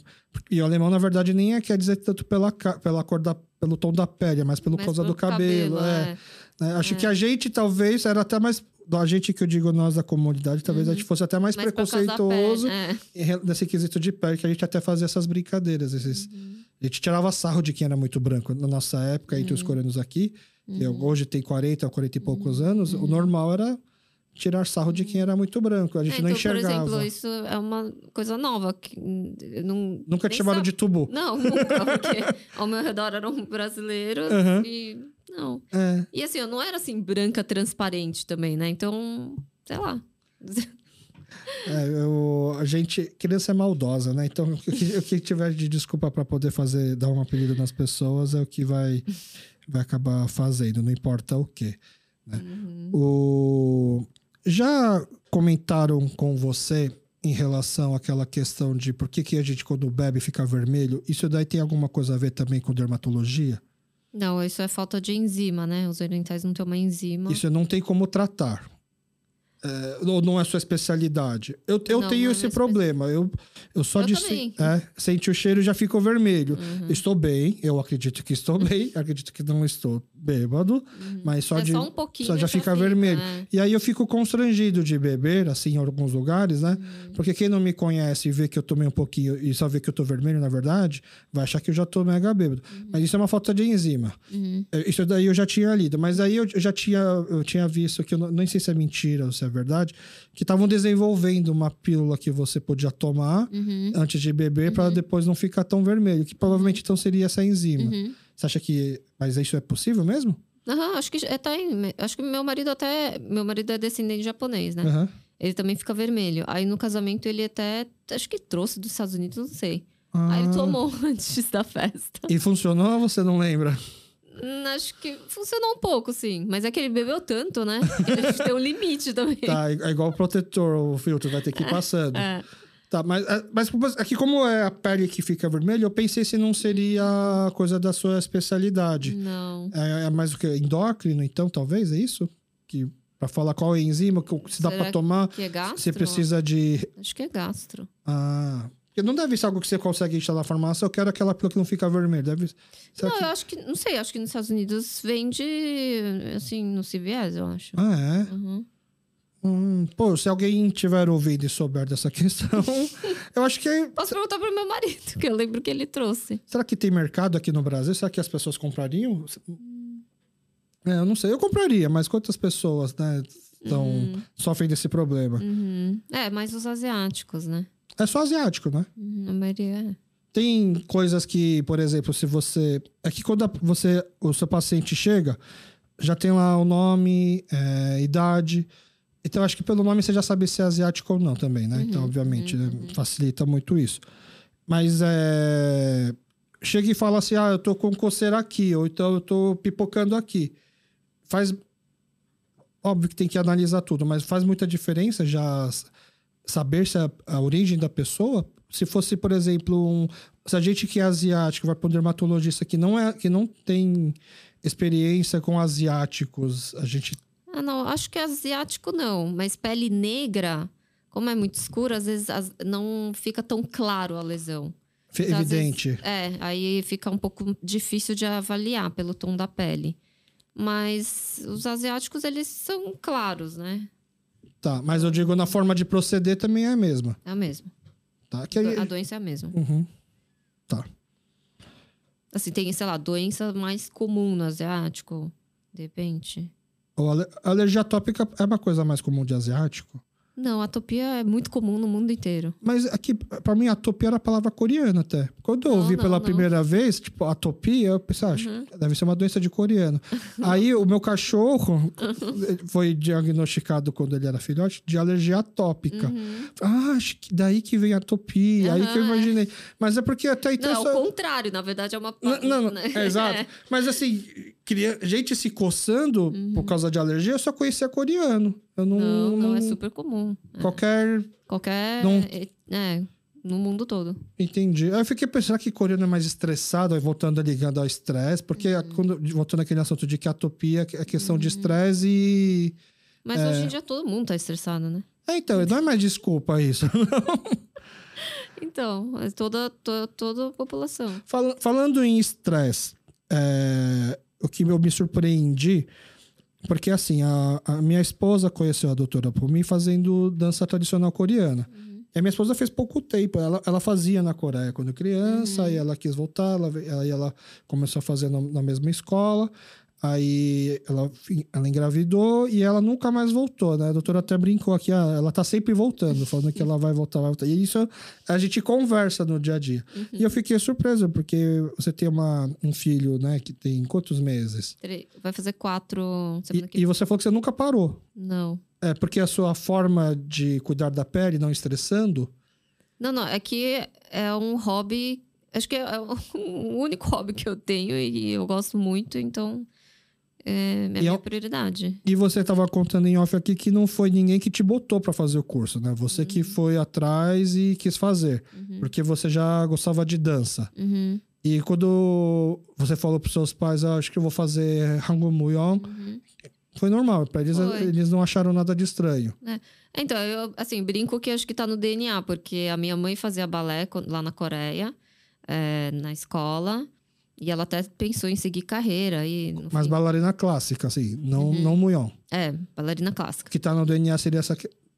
E o alemão na verdade nem é, quer dizer tanto pela, pela cor da pelo tom da pele, é mais pelo Mas causa do cabelo, é. né? Acho que a gente talvez era até mais a gente que eu digo nós da comunidade, talvez a gente fosse até mais Mas preconceituoso pele, é. nesse quesito de pele, que a gente até fazia essas brincadeiras. Esses, Uhum. A gente tirava sarro de quem era muito branco. Na nossa época, entre Uhum. os coreanos aqui, que eu- hoje tem 40, 40 e poucos Uhum. anos, o normal era tirar sarro de quem era muito branco. A gente É, não então, por enxergava. exemplo, isso é uma coisa nova. Que não, Nunca te chamaram sab- de tubu. Não, nunca, porque ao meu redor eram brasileiros Uhum. e. Não. É. E assim, eu não era assim, branca transparente também, né? Então, sei lá. É, eu- a gente. Criança é maldosa, né? Então, o que, o que tiver de desculpa para poder fazer, dar um apelido nas pessoas é o que vai, vai acabar fazendo, não importa o quê. Né? Uhum. O... Já comentaram com você em relação àquela questão de por que, que a gente, quando bebe, fica vermelho? Isso daí tem alguma coisa a ver também com dermatologia? Não, isso é falta de enzima, né? Os orientais não têm uma enzima. Isso não tem como tratar. É, ou não é sua especialidade? Eu, eu Não, tenho não é esse minha problema. Eu, eu só Eu de se- é, sente o cheiro e já fico vermelho. Uhum. Estou bem, eu acredito que estou bem, acredito que não estou bêbado, mas só é de. só um pouquinho. só já fica vermelho. é. E aí eu fico constrangido de beber, assim, em alguns lugares, né? Uhum. Porque quem não me conhece e vê que eu tomei um pouquinho e só vê que eu tô vermelho, na verdade, vai achar que eu já tô mega bêbado. Mas isso é uma falta de enzima. Uhum. É, Isso daí eu já tinha lido. Mas aí eu eu já tinha, eu tinha visto que eu não, nem sei se é mentira ou se é verdade, que estavam desenvolvendo uma pílula que você podia tomar Uhum. antes de beber para depois não ficar tão vermelho. Que provavelmente então seria essa enzima. Uhum. Você acha que. Mas isso é possível mesmo? Aham, acho que é, tá em, acho que meu marido até, meu marido é descendente japonês, né? Aham. Ele também fica vermelho. Aí no casamento ele até, acho que trouxe dos Estados Unidos, não sei. Aí ele Ah. tomou antes da festa. E funcionou ou você não lembra? Acho que funcionou um pouco, sim. Mas é que ele bebeu tanto, né? A gente tem um limite também. Tá, é igual o protetor, o filtro, vai ter que ir passando. É. Tá, mas, é, mas aqui, como é a pele que fica vermelha, eu pensei se não seria coisa da sua especialidade. Não. É, é mais o que? Endócrino, então, talvez? É isso? Que, pra falar qual é a enzima, que, se dá Será pra tomar, Que é gastro? você precisa de. Acho que é gastro. Ah. Porque não deve ser algo que você consegue instalar na farmácia, eu quero aquela pílula que não fica vermelha. Deve. Será não, que- eu acho que, não sei, acho que nos Estados Unidos vende, assim, no CVS, eu acho. Ah, é? Uhum. Hum, pô, se alguém tiver ouvido e souber dessa questão, eu acho que. Posso perguntar pro meu marido, que eu lembro que ele trouxe. Será que tem mercado aqui no Brasil? Será que as pessoas comprariam? É, eu não sei. Eu compraria, mas quantas pessoas, né, tão, sofrem desse problema? Uhum. É, mas os asiáticos, né? É só asiático, né? Uhum, a maioria é. Tem coisas que, por exemplo, se você. É que quando você, o seu paciente chega, já tem lá o nome, é, idade. Então, acho que pelo nome você já sabe se é asiático ou não também, né? então, obviamente, né, facilita muito isso. Mas é. Chega e fala assim: ah, eu tô com coceira aqui, ou então eu tô pipocando aqui. Faz. Óbvio que tem que analisar tudo, mas faz muita diferença já saber se a, a origem da pessoa se fosse, por exemplo, um, se a gente que é asiático vai para um dermatologista que não, é, que não tem experiência com asiáticos, a gente. Ah, não, acho que asiático não, mas pele negra, como é muito escura, às vezes as- não fica tão claro a lesão. Então, evidente. vezes- é, aí fica um pouco difícil de avaliar pelo tom da pele. Mas os asiáticos, eles são claros, né? Tá, mas eu digo na forma de proceder também é a mesma. É a mesma. Tá? Que aí- A doença é a mesma. Uhum. Tá. Assim, tem, sei lá, doença mais comum no asiático, de repente. Ou ale- alergia atópica é uma coisa mais comum de asiático. Não, atopia é muito comum no mundo inteiro. Mas aqui, pra mim, atopia era a palavra coreana até. Quando eu Não, ouvi não, pela não. primeira vez, tipo, atopia, eu pensei, ah, acho Uhum. que deve ser uma doença de coreano. Aí o meu cachorro foi diagnosticado quando ele era filhote de alergia atópica. Uhum. Ah, acho que daí que vem a atopia. Aí que eu é. imaginei. Mas é porque até então. Não, só- é o contrário, na verdade é uma... Não, não, não, né? é, exato. Mas assim, queria, gente se coçando por causa de alergia, eu só conhecia coreano. Eu não. Uhum. Não, não, é super comum. É. Qualquer. Qualquer... Não- É, no mundo todo. Entendi. Aí eu fiquei pensando que coreano é mais estressado, aí voltando ligando ao estresse, porque Uhum. quando, voltando aquele assunto de que atopia é questão de estresse e. Mas hoje em dia todo mundo tá estressado, né? É, então, não é mais desculpa isso. Então, é toda, to- toda a população. Fal- falando em estresse, é, o que eu me surpreendi, porque assim, a, a minha esposa conheceu a doutora por mim fazendo dança tradicional coreana. E a minha esposa fez pouco tempo. Ela, ela fazia na Coreia quando criança, aí ela quis voltar, ela, aí ela começou a fazer na, na mesma escola. Aí ela, ela engravidou e ela nunca mais voltou, né? A doutora até brincou aqui, ah, ela tá sempre voltando, falando que ela vai voltar, vai voltar. E isso a gente conversa no dia a dia. E eu fiquei surpreso, porque você tem uma, um filho, né, que tem quantos meses? Vai fazer quatro E, e você falou que você nunca parou. Não. É porque a sua forma de cuidar da pele, não estressando, Não, não. É que é um hobby. Acho que é o único hobby que eu tenho e eu gosto muito, então é E minha é prioridade. E você estava contando em off aqui que não foi ninguém que te botou para fazer o curso, né? Você que foi atrás e quis fazer, porque você já gostava de dança. Uhum, E quando você falou para seus pais, ah, acho que eu vou fazer Hangul Muyeon, uhum. foi normal. Para eles, Foi. eles não acharam nada de estranho. Então, eu, assim, brinco que acho que tá no DNA, porque a minha mãe fazia balé lá na Coreia, é, na escola, e ela até pensou em seguir carreira. E, Mas fim- bailarina clássica, assim, não, Uhum. não Muyeon. É, bailarina clássica. Que tá no DNA seria essa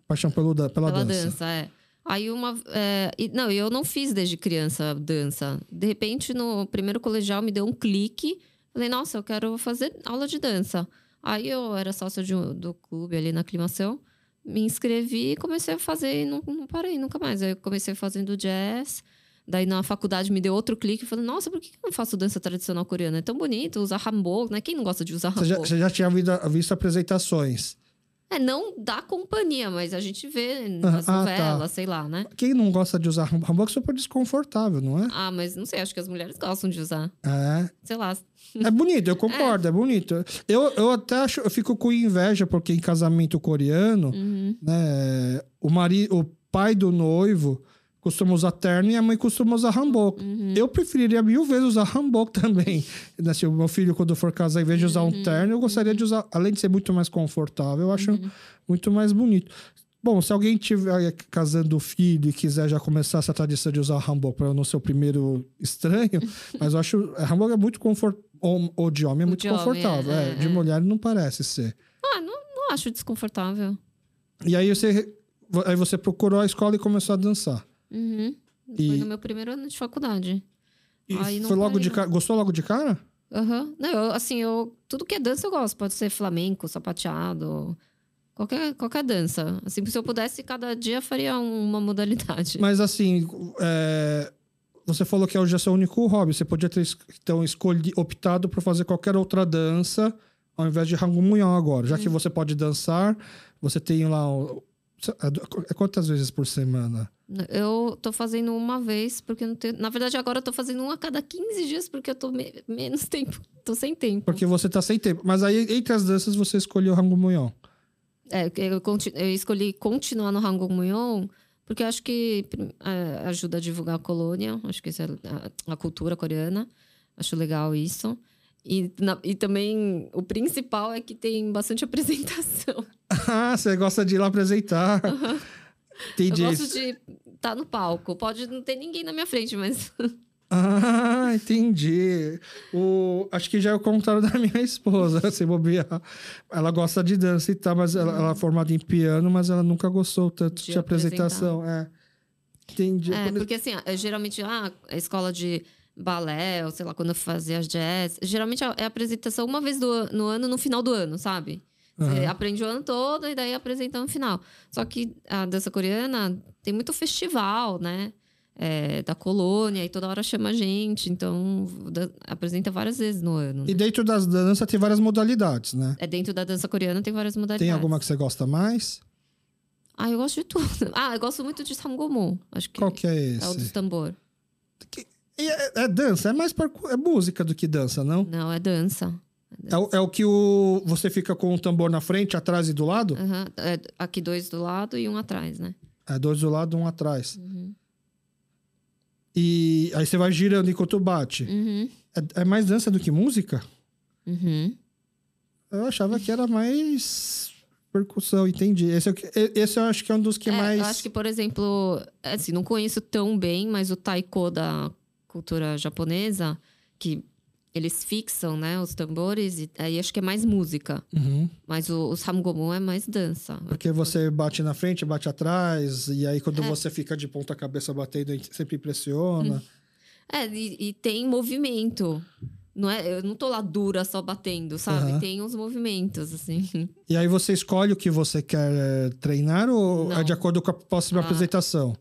paixão pelo, pela, Pela dança. dança, é. Aí uma. é, e- não, eu não fiz desde criança dança. De repente, no primeiro colegial, me deu um clique. Falei, nossa, eu quero fazer aula de dança. Aí eu era sócia de do clube ali na aclimação. Me inscrevi e comecei a fazer e não, não parei nunca mais. Aí eu comecei fazendo jazz. Daí na faculdade me deu outro clique e falei, nossa, por que eu não faço dança tradicional coreana? É tão bonito, usar hanbok, né? Quem não gosta de usar Você já, hanbok? você já tinha visto, apresentações. É, não da companhia, mas a gente vê nas ah, tá. novelas, sei lá, né? Quem não gosta de usar hanbok é super desconfortável, não é? Ah, mas não sei, acho que as mulheres gostam de usar. É. Sei lá. É bonito, eu concordo, é, bonito. Eu, eu até acho, eu fico com inveja, porque em casamento coreano, Uhum. né, o, mari, o pai do noivo costuma usar terno e a mãe costuma usar hanbok. Uhum. Eu preferiria mil vezes usar hanbok também. Se o meu filho, quando for casar, em vez de usar Uhum. um terno, eu gostaria de usar, além de ser muito mais confortável, eu acho Uhum. muito mais bonito. Bom, se alguém tiver casando filho e quiser já começar essa tradição de usar hanbok para não ser o primeiro estranho, mas eu acho hanbok é muito confortável, ou, de homem é O muito confortável. é, é, é, de mulher não parece ser. Ah, não, não acho desconfortável. E aí você, aí você procurou a escola e começou a dançar. Uhum. E- Foi no meu primeiro ano de faculdade. E Aí não foi logo parei, de cara. Gostou logo de cara? Aham. Não, eu, assim, eu, tudo que é dança eu gosto. Pode ser flamenco, sapateado, qualquer, qualquer dança. Assim, se eu pudesse, cada dia faria uma modalidade. Mas assim, é, você falou que hoje é seu único hobby. Você podia ter então escolhi, optado por fazer qualquer outra dança ao invés de Hangumunhão agora. Já que Hum. você pode dançar, você tem lá. o- é quantas vezes por semana? Eu tô fazendo uma vez, porque não tenho. Na verdade, agora eu tô fazendo uma a cada 15 dias, porque eu tô me- menos tempo. Tô sem tempo. Porque você tá sem tempo. Mas aí, entre as danças, você escolheu Hangumunhão. É, eu, conti- eu escolhi continuar no Hangul Porque eu acho que é, ajuda a divulgar a colônia, acho que isso é a, a cultura coreana. Acho legal isso. E, na, e também o principal é que tem bastante apresentação. Ah, você gosta de ir lá apresentar. Uhum. Entendi. Eu gosto de estar tá no palco. Pode não ter ninguém na minha frente, mas. Ah, entendi. O, acho que já é o contrário da minha esposa, se bobear. Ela gosta de dança e tal, mas ela, ela é formada em piano, mas ela nunca gostou tanto de, de apresentação. É. Entendi. É, porque assim, é, geralmente, ah, a escola de balé, ou sei lá, quando eu fazia jazz, geralmente é apresentação uma vez do, no ano, no final do ano, sabe? Você uhum. aprende o ano todo e daí apresenta no final. Só que a dança coreana tem muito festival, né? É, da colônia e toda hora chama a gente, então da, apresenta várias vezes no ano. Né? E dentro das danças tem várias modalidades, né? É dentro da dança coreana tem várias modalidades. Tem alguma que você gosta mais? Ah, eu gosto de tudo. Ah, eu gosto muito de samgomu. Acho que Qual que é esse? É o do tambor. Que, é, é, dança, é mais para é música do que dança, não? Não, é dança. É, o, é o que o, você fica com o tambor na frente, atrás e do lado? Uhum. É, aqui dois do lado e um atrás, né? É dois do lado, um atrás. Uhum. E aí você vai girando enquanto bate. Uhum. É, é, mais dança do que música? Uhum. Eu achava que era mais percussão, entendi. Esse, é, esse eu acho que é um dos que é, mais. Eu acho que, por exemplo, assim, não conheço tão bem, mas o taiko da cultura japonesa, que eles fixam, né, os tambores, e aí acho que é mais música. Uhum. Mas o, o samgomu é mais dança. Porque você bate na frente, bate atrás, e aí quando é. você fica de ponta cabeça batendo, sempre impressiona. Hum. É, e, e, tem movimento. Não é, eu não tô lá dura só batendo, sabe? Uhum. Tem uns movimentos, assim. E aí você escolhe o que você quer eh, treinar ou não. é de acordo com a próxima ah. apresentação?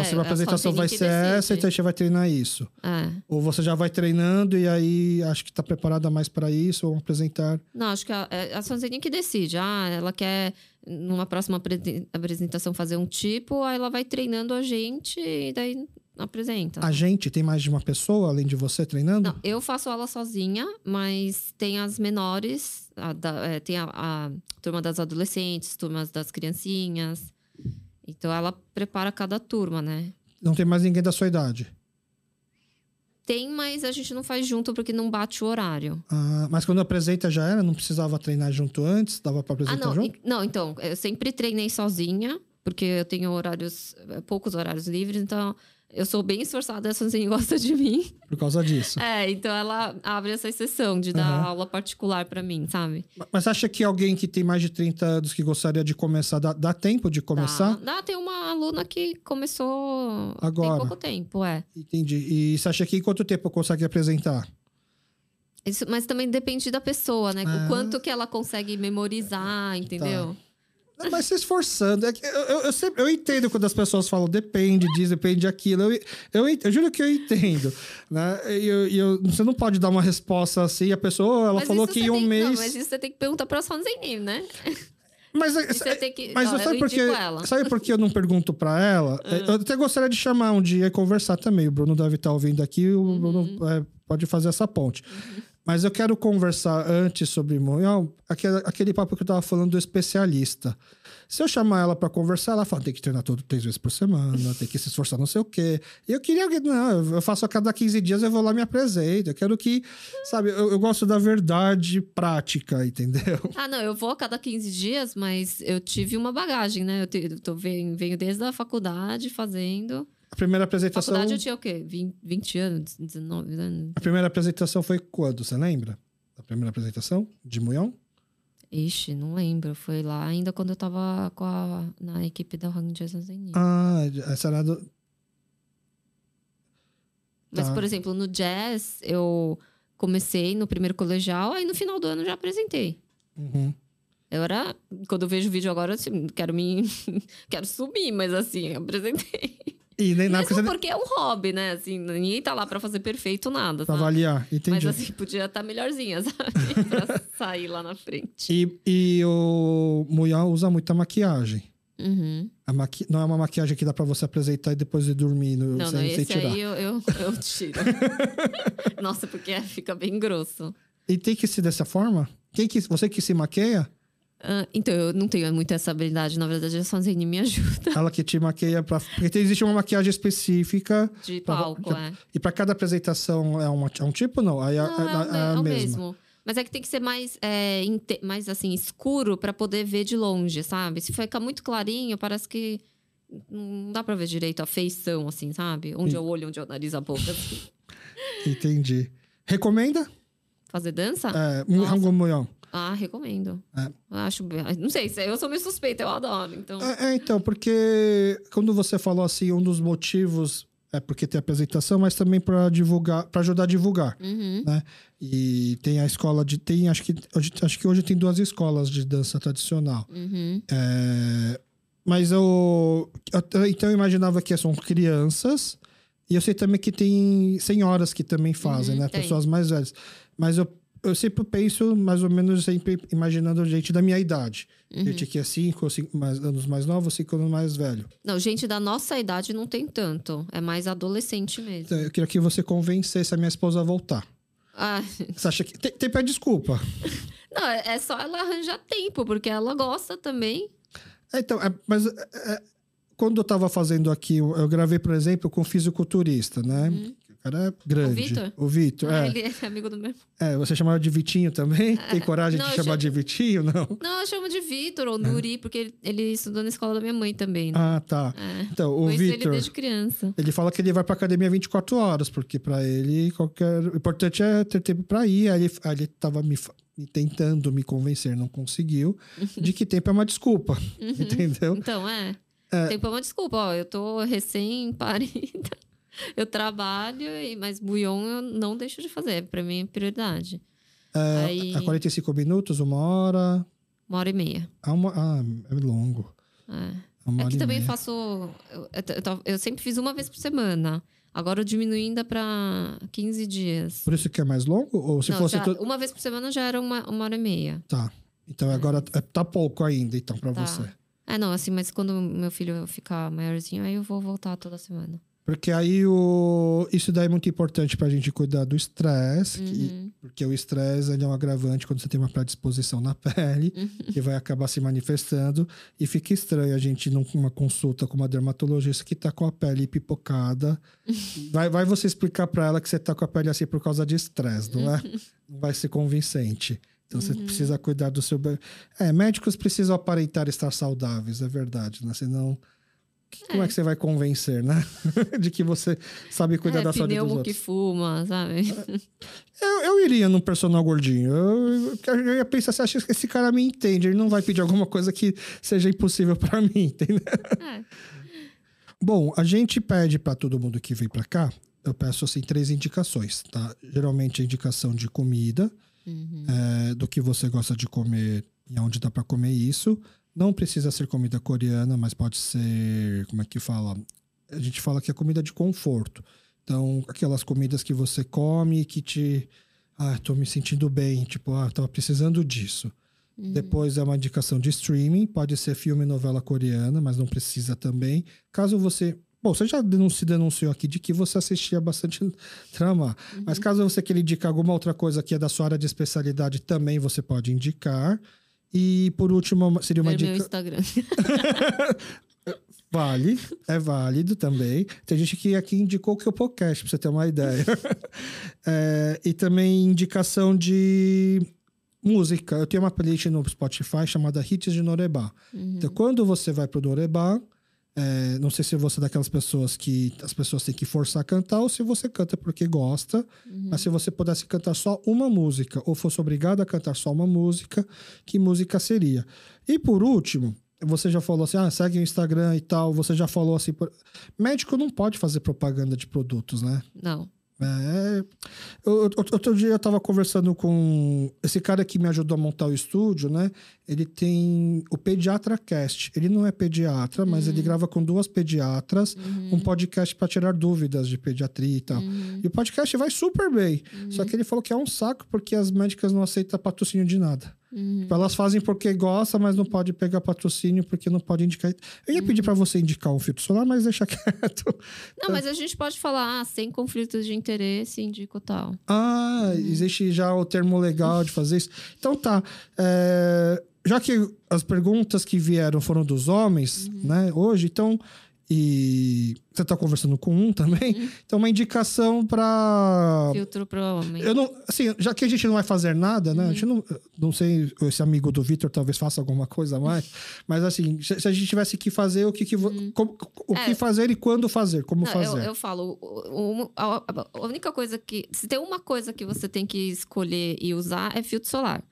É, apresentação vai ser essa e você vai treinar isso. É. Ou você já vai treinando e aí acho que está preparada mais para isso ou apresentar? Não, acho que a, é, a Sanzini que decide. Ah, ela quer numa próxima apresentação fazer um tipo, aí ela vai treinando a gente e daí apresenta. A gente tem mais de uma pessoa além de você treinando? Não, eu faço aula sozinha, mas tem as menores, a da, é, tem a, a turma das adolescentes, turmas das criancinhas. Então ela prepara cada turma, né? Não tem mais ninguém da sua idade? Tem, mas a gente não faz junto porque não bate o horário. Ah, mas quando apresenta já era? Não precisava treinar junto antes? Dava para apresentar ah, não, junto? Não, então, eu sempre treinei sozinha, porque eu tenho horários, poucos horários livres, então eu sou bem esforçada, a Sanzine gosta de mim. Por causa disso. É, então ela abre essa exceção de dar uhum. aula particular para mim, sabe? Mas acha que alguém que tem mais de 30 anos que gostaria de começar, dá, dá tempo de começar? Dá. dá, tem uma aluna que começou Agora. tem pouco tempo, é. Entendi. E você acha que em quanto tempo consegue apresentar? Isso, mas também depende da pessoa, né? Ah. O quanto que ela consegue memorizar, entendeu? Tá. Mas se esforçando. É que eu, eu, eu, sempre, eu entendo quando as pessoas falam depende disso, depende daquilo. Eu, eu, eu, juro que eu entendo. Né? E eu, eu, você não pode dar uma resposta assim, a pessoa ela mas falou que em um tem, mês. Não, mas isso você tem que perguntar para as Fanzenim, né? Mas, você tem que, mas ó, sabe, por que, sabe por que eu não pergunto para ela? Uhum. Eu até gostaria de chamar um dia e conversar também. O Bruno deve estar ouvindo aqui, o uhum. Bruno é, pode fazer essa ponte. Uhum. Mas eu quero conversar antes sobre aquele, aquele papo que eu tava falando do especialista. Se eu chamar ela para conversar, ela fala: tem que treinar todo três vezes por semana, tem que se esforçar, não sei o quê. E eu queria que, não, eu faço a cada 15 dias, eu vou lá me apresento. Eu quero que, sabe, eu, eu gosto da verdade prática, entendeu? Ah, não, eu vou a cada 15 dias, mas eu tive uma bagagem, né? Eu, te, eu tô, venho, venho desde a faculdade fazendo. A primeira apresentação. Na faculdade eu tinha o quê? 20, 20 anos, 19 anos. A primeira apresentação foi quando? Você lembra? A primeira apresentação de Munhão? Ixi, não lembro. Foi lá ainda quando eu tava com a, na equipe da Hang Jazz Ah, essa era do. Mas, tá. por exemplo, no jazz, eu comecei no primeiro colegial, aí no final do ano já apresentei. Uhum. Eu era. Quando eu vejo o vídeo agora, assim, quero me. quero subir, mas assim, apresentei. E nem Mesmo você... porque é um hobby, né? Assim, ninguém tá lá pra fazer perfeito nada. Pra sabe? avaliar, entendi. Mas assim, podia estar tá melhorzinha, sabe? pra sair lá na frente. E, e o Muyao usa muita maquiagem. Uhum. Maqui... Não é uma maquiagem que dá pra você apresentar e depois de dormir no... não, sem, não, esse tirar. aí eu, eu, eu tiro. Nossa, porque fica bem grosso. E tem que ser dessa forma? Quem que... Você que se maqueia? Ah, então, eu não tenho muito essa habilidade. Na verdade, a Sonzine me ajuda. Ela que te maqueia pra. Porque existe uma maquiagem específica. De pra- palco, é. E pra cada apresentação é, uma, é um tipo, não? Aí Não, é, a- a é o mesma. mesmo. Mas é que tem que ser mais, é, inte- mais assim, escuro pra poder ver de longe, sabe? Se ficar muito clarinho, parece que não dá pra ver direito a feição, assim, sabe? Onde é o olho, onde é o nariz, a boca. assim. Entendi. Recomenda? Fazer dança? É, Nossa. Ah, recomendo. É. Acho. Não sei, eu sou meio suspeita, eu adoro. Então. É, é, então, porque quando você falou assim, um dos motivos é porque tem apresentação, mas também para divulgar, para ajudar a divulgar. Uhum. E tem a escola de. Tem, acho que, hoje, acho que hoje tem duas escolas de dança tradicional. Uhum. É, mas eu, eu- Então eu imaginava que são crianças. E eu sei também que tem senhoras que também fazem, Uhum, né? tem. Pessoas mais velhas. Mas eu, eu sempre penso, mais ou menos, sempre imaginando gente da minha idade. Uhum. Gente que é cinco, cinco mais, anos mais novo, cinco anos mais velho. Não, gente da nossa idade não tem tanto. É mais adolescente mesmo. Então, eu queria que você convencesse a minha esposa a voltar. Ah, Você acha que. Tem, tem pé desculpa. não, é é só ela arranjar tempo, porque ela gosta também. É, Então, é, mas é, é, quando eu tava fazendo aqui, eu, gravei, por exemplo, com um fisiculturista, né? O cara é grande. Vitor? O Vitor, Ah, é. Ele é amigo do meu. É, você chamava de Vitinho também? Tem coragem não, de chamar chamo- de Vitinho? Não. Não, eu chamo de Vitor ou Nuri, porque ele, ele estudou na escola da minha mãe também. Né? Ah, tá. É. Então, o Conheço ele Vitor, desde criança. ele fala que ele vai pra academia 24 horas, porque pra ele, qualquer... O importante é ter tempo pra ir. Aí ele, aí ele tava me, tentando me convencer, não conseguiu, de que tempo é uma desculpa. Entendeu? Então, é. Tempo é uma desculpa, ó. Eu tô recém-parida. Eu trabalho, mas buion eu não deixo de fazer. Pra mim é prioridade. É, Aí, A 45 minutos, uma hora. uma hora e meia. Ah, uma... ah é longo. É. É que também meia. faço. Eu, eu, eu sempre fiz uma vez por semana. Agora eu diminui ainda pra 15 dias. Por isso que é mais longo? Ou se Não, fosse. já- to- Uma vez por semana já era uma, uma hora e meia. Tá. Então agora é- tá pouco ainda, então, pra Tá. você. É, não, assim, mas quando meu filho ficar maiorzinho, aí eu vou voltar toda semana. Porque aí o... isso daí é muito importante pra gente cuidar do estresse, Uhum. porque o estresse é um agravante quando você tem uma predisposição na pele, Uhum. que vai acabar se manifestando, e fica estranho a gente numa consulta com uma dermatologista que tá com a pele pipocada. Vai, vai você explicar pra ela que você tá com a pele assim por causa de estresse, não é? Não vai ser convincente. Então você precisa cuidar do seu. É, médicos precisam aparentar estar saudáveis, é verdade, né? Senão. Que- Como é que você vai convencer, né? de que você sabe cuidar é, da saúde dos pneumo que outros. fuma, sabe? Eu, eu iria num personal gordinho. Eu, eu, ia pensar, você acha que esse cara me entende? Ele não vai pedir alguma coisa que seja impossível pra mim, entendeu? É. Bom, a gente pede pra todo mundo que vem pra cá, eu peço assim três indicações, tá? Geralmente a indicação de comida, Uhum. é, do que você gosta de comer e onde dá pra comer isso. Não precisa ser comida coreana, mas pode ser, como é que fala? A gente fala que é comida de conforto. Então, aquelas comidas que você come e que te ah, tô me sentindo bem, tipo, ah, tava precisando disso. Uhum. Depois é uma indicação de streaming, pode ser filme e novela coreana, mas não precisa também. Caso você. Bom, você já se denunciou aqui de que você assistia bastante drama. Uhum. Mas caso você queira indicar alguma outra coisa que é da sua área de especialidade, também você pode indicar. E por último, seria uma Ver meu dica. Instagram. Vale, é válido também. Tem gente que aqui indicou que o podcast, pra você ter uma ideia. É, e também indicação de música. Eu tenho uma playlist no Spotify chamada Hits de Norebá. Uhum. Então, quando você vai pro Norebá, é, não sei se você é daquelas pessoas que as pessoas têm que forçar a cantar ou se você canta porque gosta. Uhum. Mas se você pudesse cantar só uma música ou fosse obrigado a cantar só uma música, que música seria? E por último, você já falou assim, ah, segue o Instagram e tal. Você já falou assim, por- médico não pode fazer propaganda de produtos, né? Não. É, eu- outro dia eu tava conversando com esse cara que me ajudou a montar o estúdio, né? Ele tem o Pediatra Cast. Ele não é pediatra, mas ele grava com duas pediatras um podcast para tirar dúvidas de pediatria e tal. E o podcast vai super bem. Só que ele falou que é um saco porque as médicas não aceitam patrocínio de nada. Uhum. Tipo, elas fazem porque gostam, mas não pode pegar patrocínio porque não pode indicar. Eu ia pedir para você indicar um filtro solar, mas deixa quieto. Não, mas a gente pode falar, ah, sem conflitos de interesse, indico tal. Ah, existe já o termo legal de fazer isso. Então tá. É, já que as perguntas que vieram foram dos homens, Uhum. né, hoje, então. E você tá conversando com um também, Uhum. então uma indicação para Filtro pro homem. Eu não, assim, já que a gente não vai fazer nada, né? A gente não, não sei, esse amigo do Vitor talvez faça alguma coisa a mais, mas assim, se, se a gente tivesse que fazer, o que, que vo- como- o É. que fazer e quando fazer, como Não, eu, fazer. eu falo, o- o- a, a única coisa que. Se tem uma coisa que você tem que escolher e usar, é filtro solar.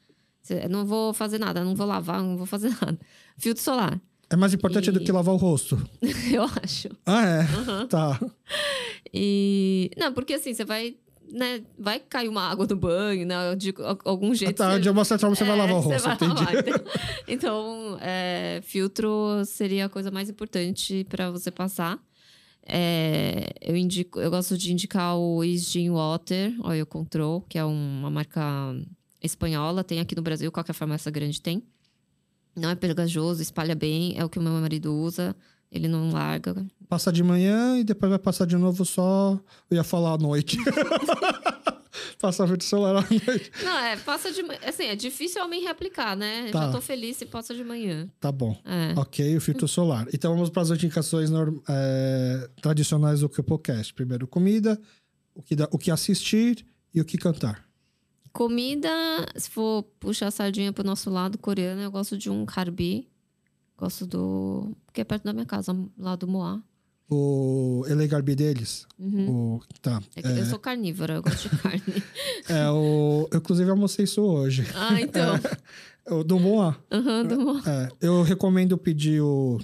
Não vou fazer nada, não vou lavar, não vou fazer nada. Filtro solar, É mais importante E- do que lavar o rosto. eu acho. Ah, é? Aham. Tá. E. Não, porque assim, você vai. Né, vai cair uma água no banho, né? De al- algum jeito. tá, você- de uma certa forma você vai É, lavar o rosto, vai entendi. lavar? Então, é, filtro seria a coisa mais importante para você passar. É, eu, indico, eu gosto de indicar o Isgin Water Oil Control, que é uma marca espanhola. Tem aqui no Brasil, qualquer farmácia grande tem. Não é pegajoso, espalha bem. É o que o meu marido usa. Ele não larga. Passa de manhã e depois vai passar de novo só. Eu ia falar à noite. Passar vídeo celular à noite. Não, é, passa de manhã. Assim, é difícil homem reaplicar, né? Tá. Já tô feliz se passa de manhã. Tá bom. É. Ok, o filtro solar. Então vamos para as indicações norm- é, tradicionais do Cupocast. Primeiro, comida, o que, o que assistir e o que cantar. Comida, se for puxar a sardinha pro nosso lado coreano, eu gosto de um carbi. Gosto do. que é perto da minha casa, lá do Moá. O Elegarbi deles. Uhum. O, tá. É que Eu sou carnívora, eu gosto de carne. É, o, eu, inclusive, almocei isso hoje. ah, então. O do Moá. Aham, do Moá. É, eu recomendo pedir o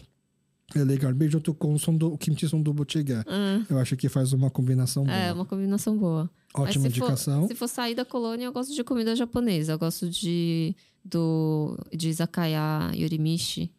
Elegarbi junto com o, sundu, o kimchi sundubu jjigae. Ah, Eu acho que faz uma combinação boa. é, uma combinação boa. Ótima se for- indicação. se for sair da colônia, eu gosto de comida japonesa. Eu gosto de, do, de izakaya yorimishi,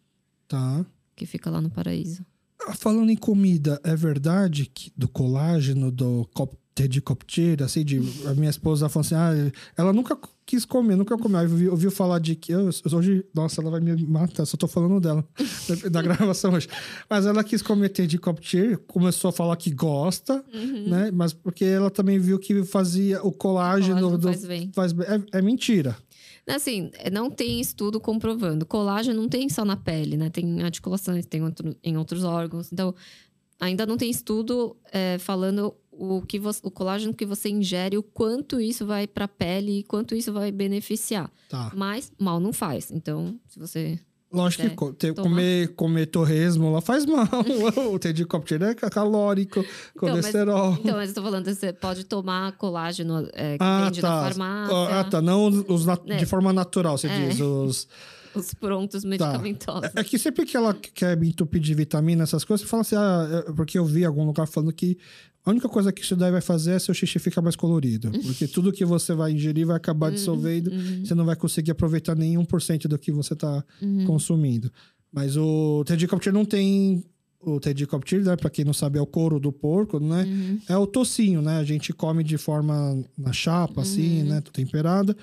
Tá. que fica lá no paraíso. Ah, Falando em comida, é verdade que do colágeno, do cop, de coptira, assim, de, a minha esposa falou assim, ah, ela nunca quis comer, nunca comeu. Aí ouviu, ouviu falar de que, eu, hoje, nossa, ela vai me matar, só tô falando dela, da, da gravação hoje. Mas ela quis comer té de coptira, começou a falar que gosta, Uhum. né? Mas porque ela também viu que fazia o colágeno... Colágeno do, faz bem. faz. É, é mentira. Assim, não tem estudo comprovando. Colágeno não tem só na pele, né? Tem em articulações, tem outro- em outros órgãos. Então, ainda não tem estudo é, falando o, que você- o colágeno que você ingere, o quanto isso vai para a pele e quanto isso vai beneficiar. Tá. Mas mal não faz. Então, se você. Lógico que co- ter- comer, comer torresmo lá faz mal. o té de é calórico, mas- colesterol. Então, mas eu tô falando, você pode tomar colágeno é, que Ah, vende na tá. farmácia, Ah, tá. Não os, É. de forma natural, você É. diz. Os... os prontos medicamentosos. É que sempre que ela quer me entupir de vitamina, essas coisas, você fala assim, ah, é- porque eu vi algum lugar falando que a única coisa que isso daí vai fazer é seu xixi ficar mais colorido. Porque tudo que você vai ingerir vai acabar Uhum, dissolvendo, você não vai conseguir aproveitar nenhum por cento do que você está Uhum. consumindo. Mas o Tedicopter não tem. O Tedicopter, né, pra quem não sabe, é o couro do porco, né? Uhum. É o tocinho, né? A gente come de forma na chapa, assim, Uhum. né? Temperada.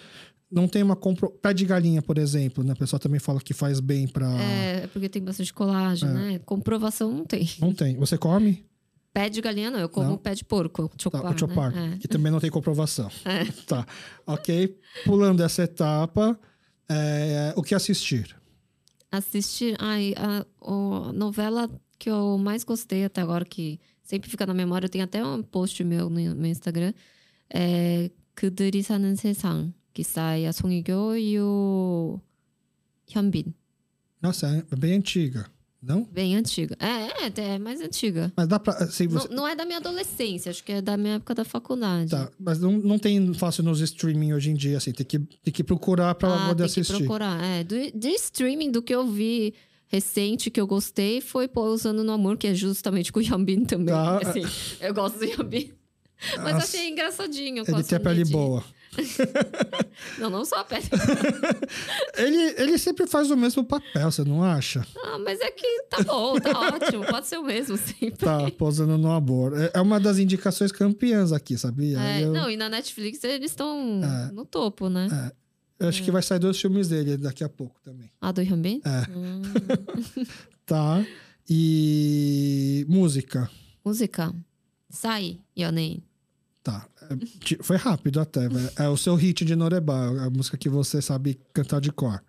Não tem uma compro... Pé de galinha, por exemplo, né? O pessoal também fala que faz bem pra. É, porque tem bastante colágeno, É. né? Comprovação não tem. Não tem. Você come? Pé de galinha não, eu como Não? pé de porco, Tá, chopar, o chopar, né? que também não tem comprovação. É. Tá. Ok. Pulando essa etapa, é, o que assistir? Assistir, ai, a, o- novela que eu mais gostei até agora, que sempre fica na memória, eu tenho até um post meu no, no Instagram, é 그들이 사는 세상, que sai a Song Hye-kyo e o Hyunbin. Nossa, é bem antiga, não? Bem antiga. É, é, é mais antiga. Mas dá pra. Assim, Não, você... não é da minha adolescência, acho que é da minha época da faculdade. Tá, mas não, não tem fácil nos streaming hoje em dia, assim. Tem que, tem que procurar pra ah, poder tem que assistir. procurar. É, do, de streaming, do que eu vi recente, que eu gostei, foi Pousando no Amor, que é justamente com o Yambin também. Ah, Assim, eu gosto do Yambin. Mas As- achei engraçadinho. Ele tem a pele boa. Não, não só a pele. Ele, ele sempre faz o mesmo papel, você não acha? Ah, mas é que tá bom, tá ótimo. Pode ser o mesmo sempre. Tá posando no amor. É, é uma das indicações campeãs aqui, sabia? É, eu, Não, e na Netflix eles estão É. no topo, né? eu acho que vai sair dois filmes dele daqui a pouco também. A do Yambin? É. Hum. Tá. E música. música. Sai, Yonein. Tá. É, foi rápido até, velho. É o seu hit de Norebá, a música que você sabe cantar de cor.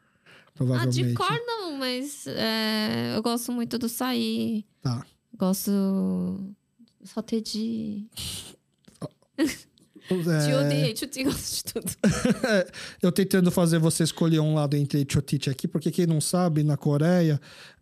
provavelmente. Ah, de cor não, mas é, eu gosto muito do Saí. Tá. Gosto. Só ter de. É, Te odeio, te gosto de tudo. eu tentando fazer você escolher um lado entre Chotite aqui, porque quem não sabe, na Coreia,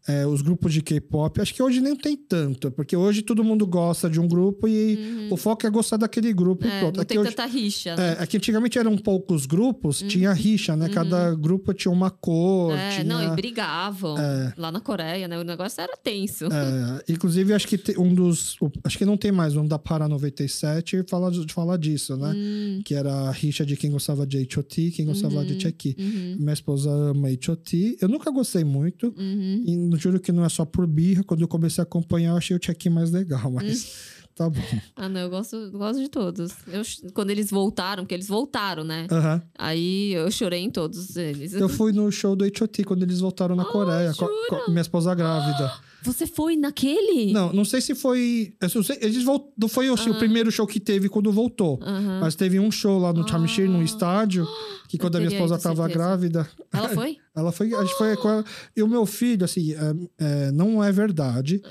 é, os grupos de K-pop, acho que hoje nem tem tanto, porque hoje todo mundo gosta de um grupo e o foco é gostar daquele grupo e É, pronto. não Aqui tem hoje- tanta rixa, né? É, é que antigamente eram poucos grupos, tinha rixa, né? Cada grupo tinha uma cor. É, tinha... não, e brigavam lá na Coreia, né? O negócio era tenso. É, inclusive, acho que tem um dos. acho que não tem mais, um da Para 97 fala de, de falar disso, né? Hum. Que era a rixa de quem gostava de H.O.T. quem gostava Uhum. de Chucky. Minha esposa ama H.O.T. Eu nunca gostei muito. Uhum. E não juro que não é só por birra. Quando eu comecei a acompanhar, eu achei o Chucky mais legal, mas Hum. tá bom. Ah, não, eu gosto, gosto de todos. Eu, quando eles voltaram, porque eles voltaram, né? Aham. Aí eu chorei em todos eles. Eu fui no show do H.O.T. quando eles voltaram na Coreia, com, com minha esposa grávida. Você foi naquele? Não, não sei se foi. eu não sei- eles volt... Não foi assim, o primeiro show que teve quando voltou. Aham. Mas teve um show lá no Chamishir, num estádio, que quando a minha esposa ido, tava certeza. grávida, Ela foi? ela foi. A gente foi com ela. E o meu filho, assim, é, é, não é verdade.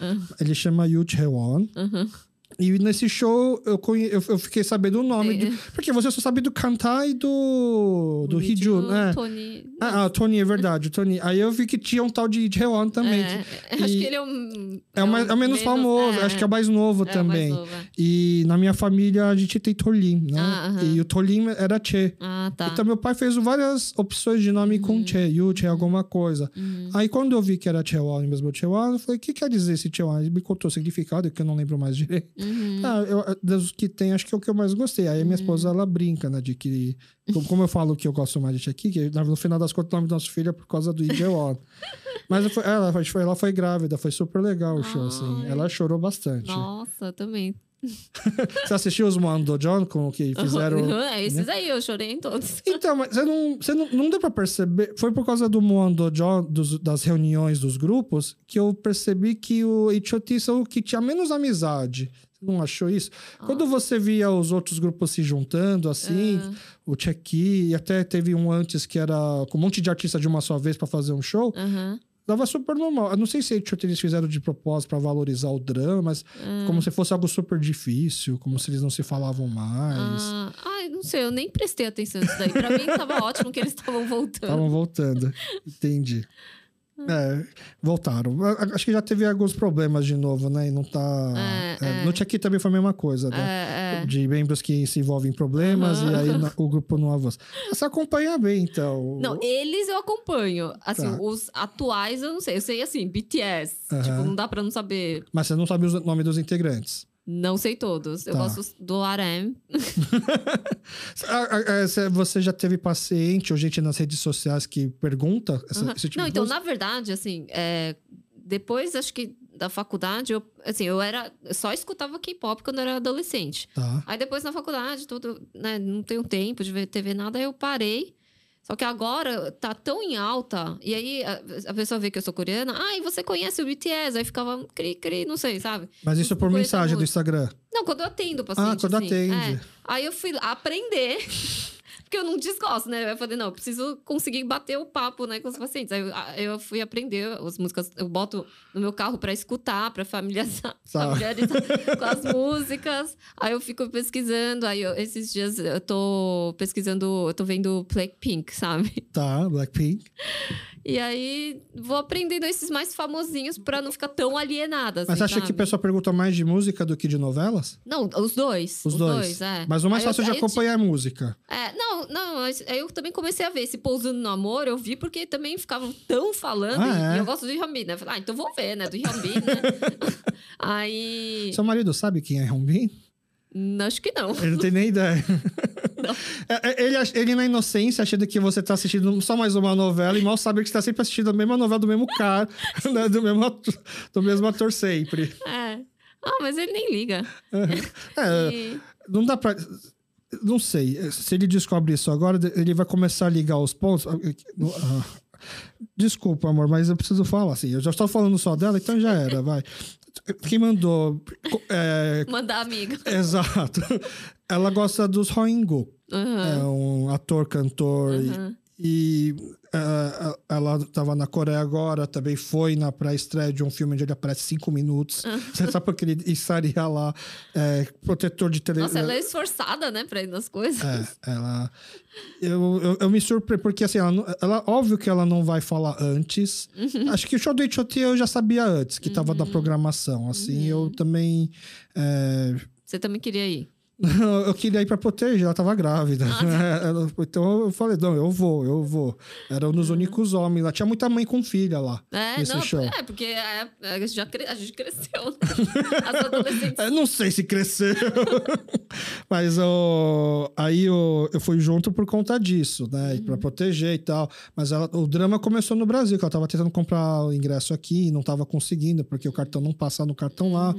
Ele chama Yu Chewon. Aham. E nesse show eu, conhe... eu, eu fiquei sabendo o nome. É. de- Porque você só sabe do Kantai e do. do Hiju, né? Tony. Ah, ah, Tony, é verdade, o Tony. Aí eu vi que tinha um tal de Jeon também. É, que- acho e- que ele é o. É o, mais, é o menos famoso, acho que é o mais novo é também. mais é. E na minha família a gente tem Tolim, né? Ah, aham. E o Tolim era Che. Ah, tá. Então meu pai fez várias opções de nome com Che, Yu, Che, alguma coisa. Uhum. Aí quando eu vi que era Chewon mesmo Chewon, eu falei, o que quer dizer esse Chewon? Ele me contou o significado, que eu não lembro mais direito. Uhum. Ah, eu, dos que tem, acho que é o que eu mais gostei. Aí minha esposa, ela brinca, né, de que... Como, eu falo que eu gosto mais de aqui, que no final das contas o nome do nosso filho é por causa do Ijeon. Mas eu fui- ela, foi, ela foi grávida, foi super legal o show, assim. Ai. Ela chorou bastante. Nossa, também. Você assistiu os Mondo John com o que fizeram... Uhum, é esses aí, eu chorei em todos. Então, mas você não, você não, não deu pra perceber. Foi por causa do Mondo John, dos, das reuniões dos grupos, que eu percebi que o H.O.T. são o que tinha menos amizade. Não achou isso? Quando você via os outros grupos se juntando, assim, Ah. o Chucky, e até teve um antes que era com um monte de artista de uma só vez pra fazer um show, Aham. dava super normal. Eu não sei se eles fizeram de propósito pra valorizar o drama, mas como se fosse algo super difícil, como se eles não se falavam mais. Ah, ai, não sei, eu nem prestei atenção nisso daí. Pra mim tava ótimo que eles estavam voltando. Estavam voltando. Entendi. É, voltaram. Acho que já teve alguns problemas de novo, né? E não tá. É, é, é. No também foi a mesma coisa, né? É, é. De membros que se envolvem em problemas e aí o grupo não avança. Você acompanha bem, então. Não, eles eu acompanho. Assim, Tá. os atuais eu não sei. Eu sei assim, BTS. Aham. Tipo, não dá pra não saber. Mas você não sabe o nome dos integrantes. Não sei todos. Eu Tá. gosto do RM. Ah, ah, ah, você- já teve paciente ou gente nas redes sociais que pergunta essa- Aham. esse tipo não, de então, coisa? na verdade, assim, é, depois, acho que da faculdade, eu, assim, eu era. eu só escutava K-pop quando eu era adolescente. Tá. Aí depois na faculdade, tudo, né, não tenho tempo de ver TV nada, aí eu parei. Só que agora tá tão em alta, e aí a, pessoa vê que eu sou coreana, ah, e você conhece o BTS? Aí ficava cri, cri, não sei, sabe? Mas isso por mensagem do muito. Instagram. Não, quando eu atendo o paciente. Ah, quando assim, atende. é. Aí eu fui aprender. Porque eu não desgosto, né? Eu falei, não, eu preciso conseguir bater o papo, né, com os pacientes. Aí eu, eu fui aprender as músicas, eu boto no meu carro pra escutar, pra familiarizar, Tá. familiarizar com as músicas. Aí eu fico pesquisando, aí eu- esses dias eu tô pesquisando, eu tô vendo Blackpink, sabe? Tá, Blackpink. E aí vou aprendendo esses mais famosinhos pra não ficar tão alienada. Mas assim, você acha que sabe? o pessoal pergunta mais de música do que de novelas? Não, os dois. Os, dois. é. Mas o mais Aí fácil de eu ti- acompanhar é música. É, não, não, mas aí eu também comecei a ver esse Pousando no Amor, eu vi porque também ficavam tão falando, Ah, e, é? eu gosto do Hyunbin, né? Falei, ah, então vou ver, né, do Hyunbin, né? aí, Seu marido sabe quem é Hyunbin? Acho que não. Ele não tem nem ideia. É, é, Ele, ele, na inocência, achando que você tá assistindo só mais uma novela e mal sabe que você tá sempre assistindo a mesma novela do mesmo cara, né? do, mesmo ator, do mesmo ator sempre. É. Ah, mas ele nem liga. É, E- não dá pra. Não sei. Se ele descobre isso agora, ele vai começar a ligar os pontos. Ah, Desculpa, amor, mas eu preciso falar assim. Eu já estou falando só dela, então já era, vai. Quem mandou. é, mandar amigo. exato. Ela gosta dos Hoingo. Aham. É um ator, cantor. e- aham. E é, ela estava na Coreia agora, também foi na pré-estreia de um filme onde ele aparece cinco minutos. Você sabe porque ele estaria lá, é, protetor de televisão. Nossa, ela é esforçada, né, pra ir nas coisas. É, ela. Eu, eu, eu me surpreendo, porque assim, ela, ela- óbvio que ela não vai falar antes. Uhum. Acho que o show do Itchoti eu já sabia antes, que tava na programação. Assim, Uhum. eu também. é, Você também queria ir. Eu queria ir pra proteger, ela tava grávida. Ela- então eu falei, não, eu vou, eu vou. Era um dos únicos homens lá. Tinha muita mãe com filha lá. É, nesse não, show. é, porque é, a, gente já cre- a gente cresceu, né? As adolescentes. Eu não sei se cresceu. Mas ó, aí eu, eu fui junto por conta disso, né? Pra proteger e tal. Mas ela- o drama começou no Brasil, que ela tava tentando comprar o ingresso aqui e não tava conseguindo, porque o cartão não passa no cartão lá.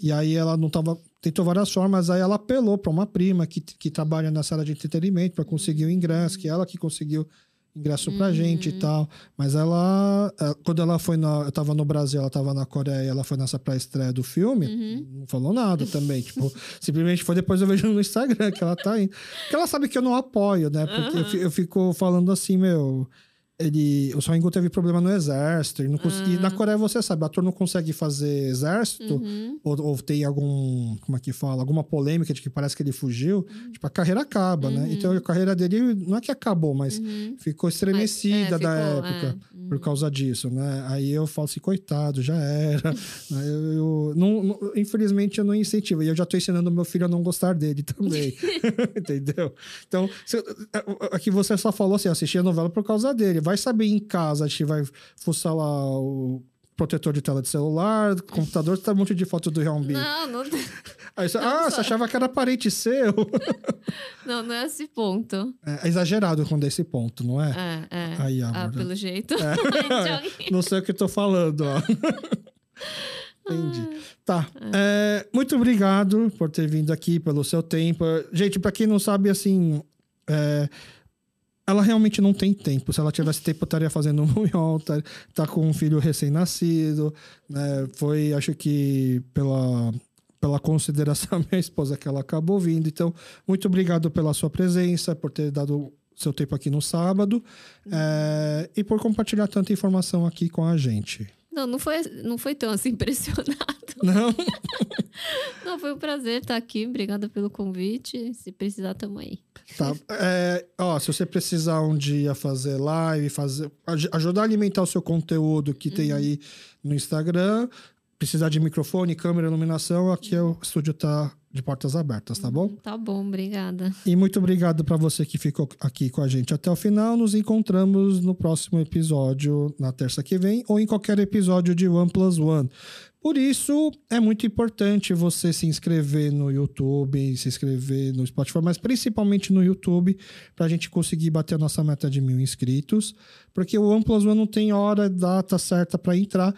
E aí ela não tava. Tentou várias formas, aí ela apelou pra uma prima que, que trabalha nessa área de entretenimento pra conseguir o ingresso, que ela que conseguiu ingresso pra gente e tal. Mas ela, eh, quando ela foi na. Eu tava no Brasil, ela tava na Coreia, ela foi nessa pré-estreia do filme, não falou nada também. tipo, simplesmente foi depois eu vejo no Instagram que ela tá indo. Porque ela sabe que eu não apoio, né? Porque fi- eu, fico falando assim, meu. Ele, o Songo teve problema no exército. Não cons- E na Coreia, você sabe, o ator não consegue fazer exército, Uhum. ou, ou tem algum, como é que fala, alguma polêmica de que parece que ele fugiu, tipo, a carreira acaba, né? Então a carreira dele não é que acabou, mas Uhum. ficou estremecida Mas, é, da ficou, época é. por causa disso, né? Aí eu falo assim, coitado, já era. Aí eu, eu- não, não- infelizmente eu não incentivo. E eu já tô ensinando meu filho a não gostar dele também. Entendeu? Então, se, aqui você só falou assim, assistir a novela por causa dele. Vai saber em casa, a gente vai fuçar lá o protetor de tela de celular, computador, tá um monte de foto do Hyunbin. Não, não, Aí você, ah, você achava que era parente seu? não, não é esse ponto. É, é exagerado quando é esse ponto, não é? É, é. Aí, amor. ah, pelo jeito. Não sei o que tô falando, ó. Entendi. Tá. É, muito obrigado por ter vindo aqui, pelo seu tempo. Gente, pra quem não sabe, assim. é, ela realmente não tem tempo. Se ela tivesse tempo, estaria fazendo um munhol, tá, tá com um filho recém-nascido. né? Foi, acho que, pela, pela consideração da minha esposa que ela acabou vindo. Então, muito obrigado pela sua presença, por ter dado seu tempo aqui no sábado é, e por compartilhar tanta informação aqui com a gente. Não, não foi, não foi tão assim impressionado. Não? Não, foi um prazer estar aqui. Obrigada pelo convite. Se precisar, tamo aí. Tá. É, ó, se você precisar um dia fazer live, fazer, aj- ajudar a alimentar o seu conteúdo que tem aí no Instagram, precisar de microfone, câmera, iluminação, aqui é o estúdio tá de portas abertas, tá bom? Tá bom, obrigada. E muito obrigado para você que ficou aqui com a gente até o final. Nos encontramos no próximo episódio, na terça que vem, ou em qualquer episódio de One Plus One. Por isso, é muito importante você se inscrever no YouTube, se inscrever no Spotify, mas principalmente no YouTube, para a gente conseguir bater a nossa meta de mil inscritos. Porque o One Plus One não tem hora, data certa para entrar.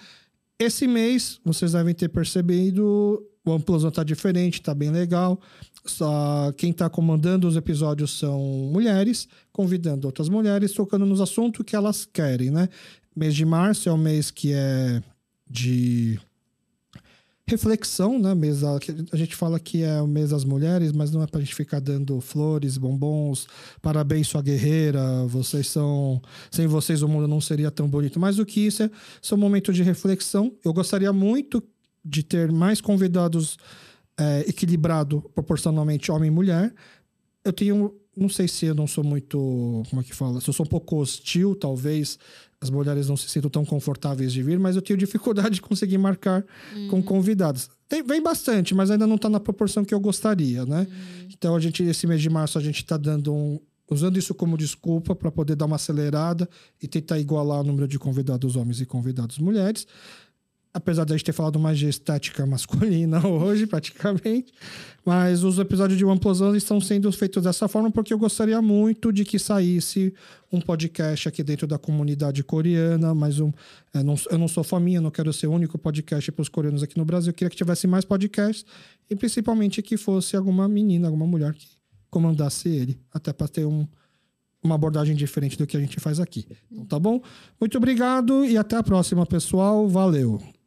Esse mês, vocês devem ter percebido, o OnePlus tá diferente, tá bem legal. Só quem tá comandando os episódios são mulheres, convidando outras mulheres, tocando nos assuntos que elas querem, né? Mês de março é o mês que é de reflexão, né? Mês da- a gente fala que é o mês das mulheres, mas não é pra gente ficar dando flores, bombons, parabéns, sua guerreira, vocês são. Sem vocês o mundo não seria tão bonito. Mais do que isso, é são momentos de reflexão. Eu gostaria muito de ter mais convidados é, equilibrado proporcionalmente homem e mulher. Eu tenho. Não sei se eu não sou muito. Como é que fala? Se eu sou um pouco hostil, talvez as mulheres não se sintam tão confortáveis de vir, mas eu tenho dificuldade de conseguir marcar com convidados. Tem, vem bastante, mas ainda não está na proporção que eu gostaria, né? Então, a gente, esse mês de março, a gente está dando um. Usando isso como desculpa para poder dar uma acelerada e tentar igualar o número de convidados homens e convidados mulheres apesar de a gente ter falado mais de estética masculina hoje, praticamente. Mas os episódios de One Plus One estão sendo feitos dessa forma porque eu gostaria muito de que saísse um podcast aqui dentro da comunidade coreana, mas um, eu, não, eu não sou faminha, não quero ser o único podcast para os coreanos aqui no Brasil. Eu queria que tivesse mais podcasts e principalmente que fosse alguma menina, alguma mulher que comandasse ele, até para ter um, uma abordagem diferente do que a gente faz aqui. Então tá bom? Muito obrigado e até a próxima, pessoal. Valeu!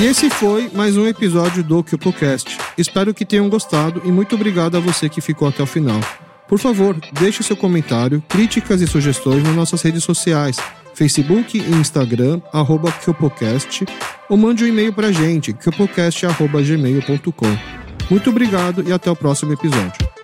E esse foi mais um episódio do CupoCast. Espero que tenham gostado e muito obrigado a você que ficou até o final. Por favor, deixe seu comentário, críticas e sugestões nas nossas redes sociais, Facebook e Instagram, arroba Kyopocast, ou mande um e-mail para a gente, kyopocast.gmail.com. Muito obrigado e até o próximo episódio.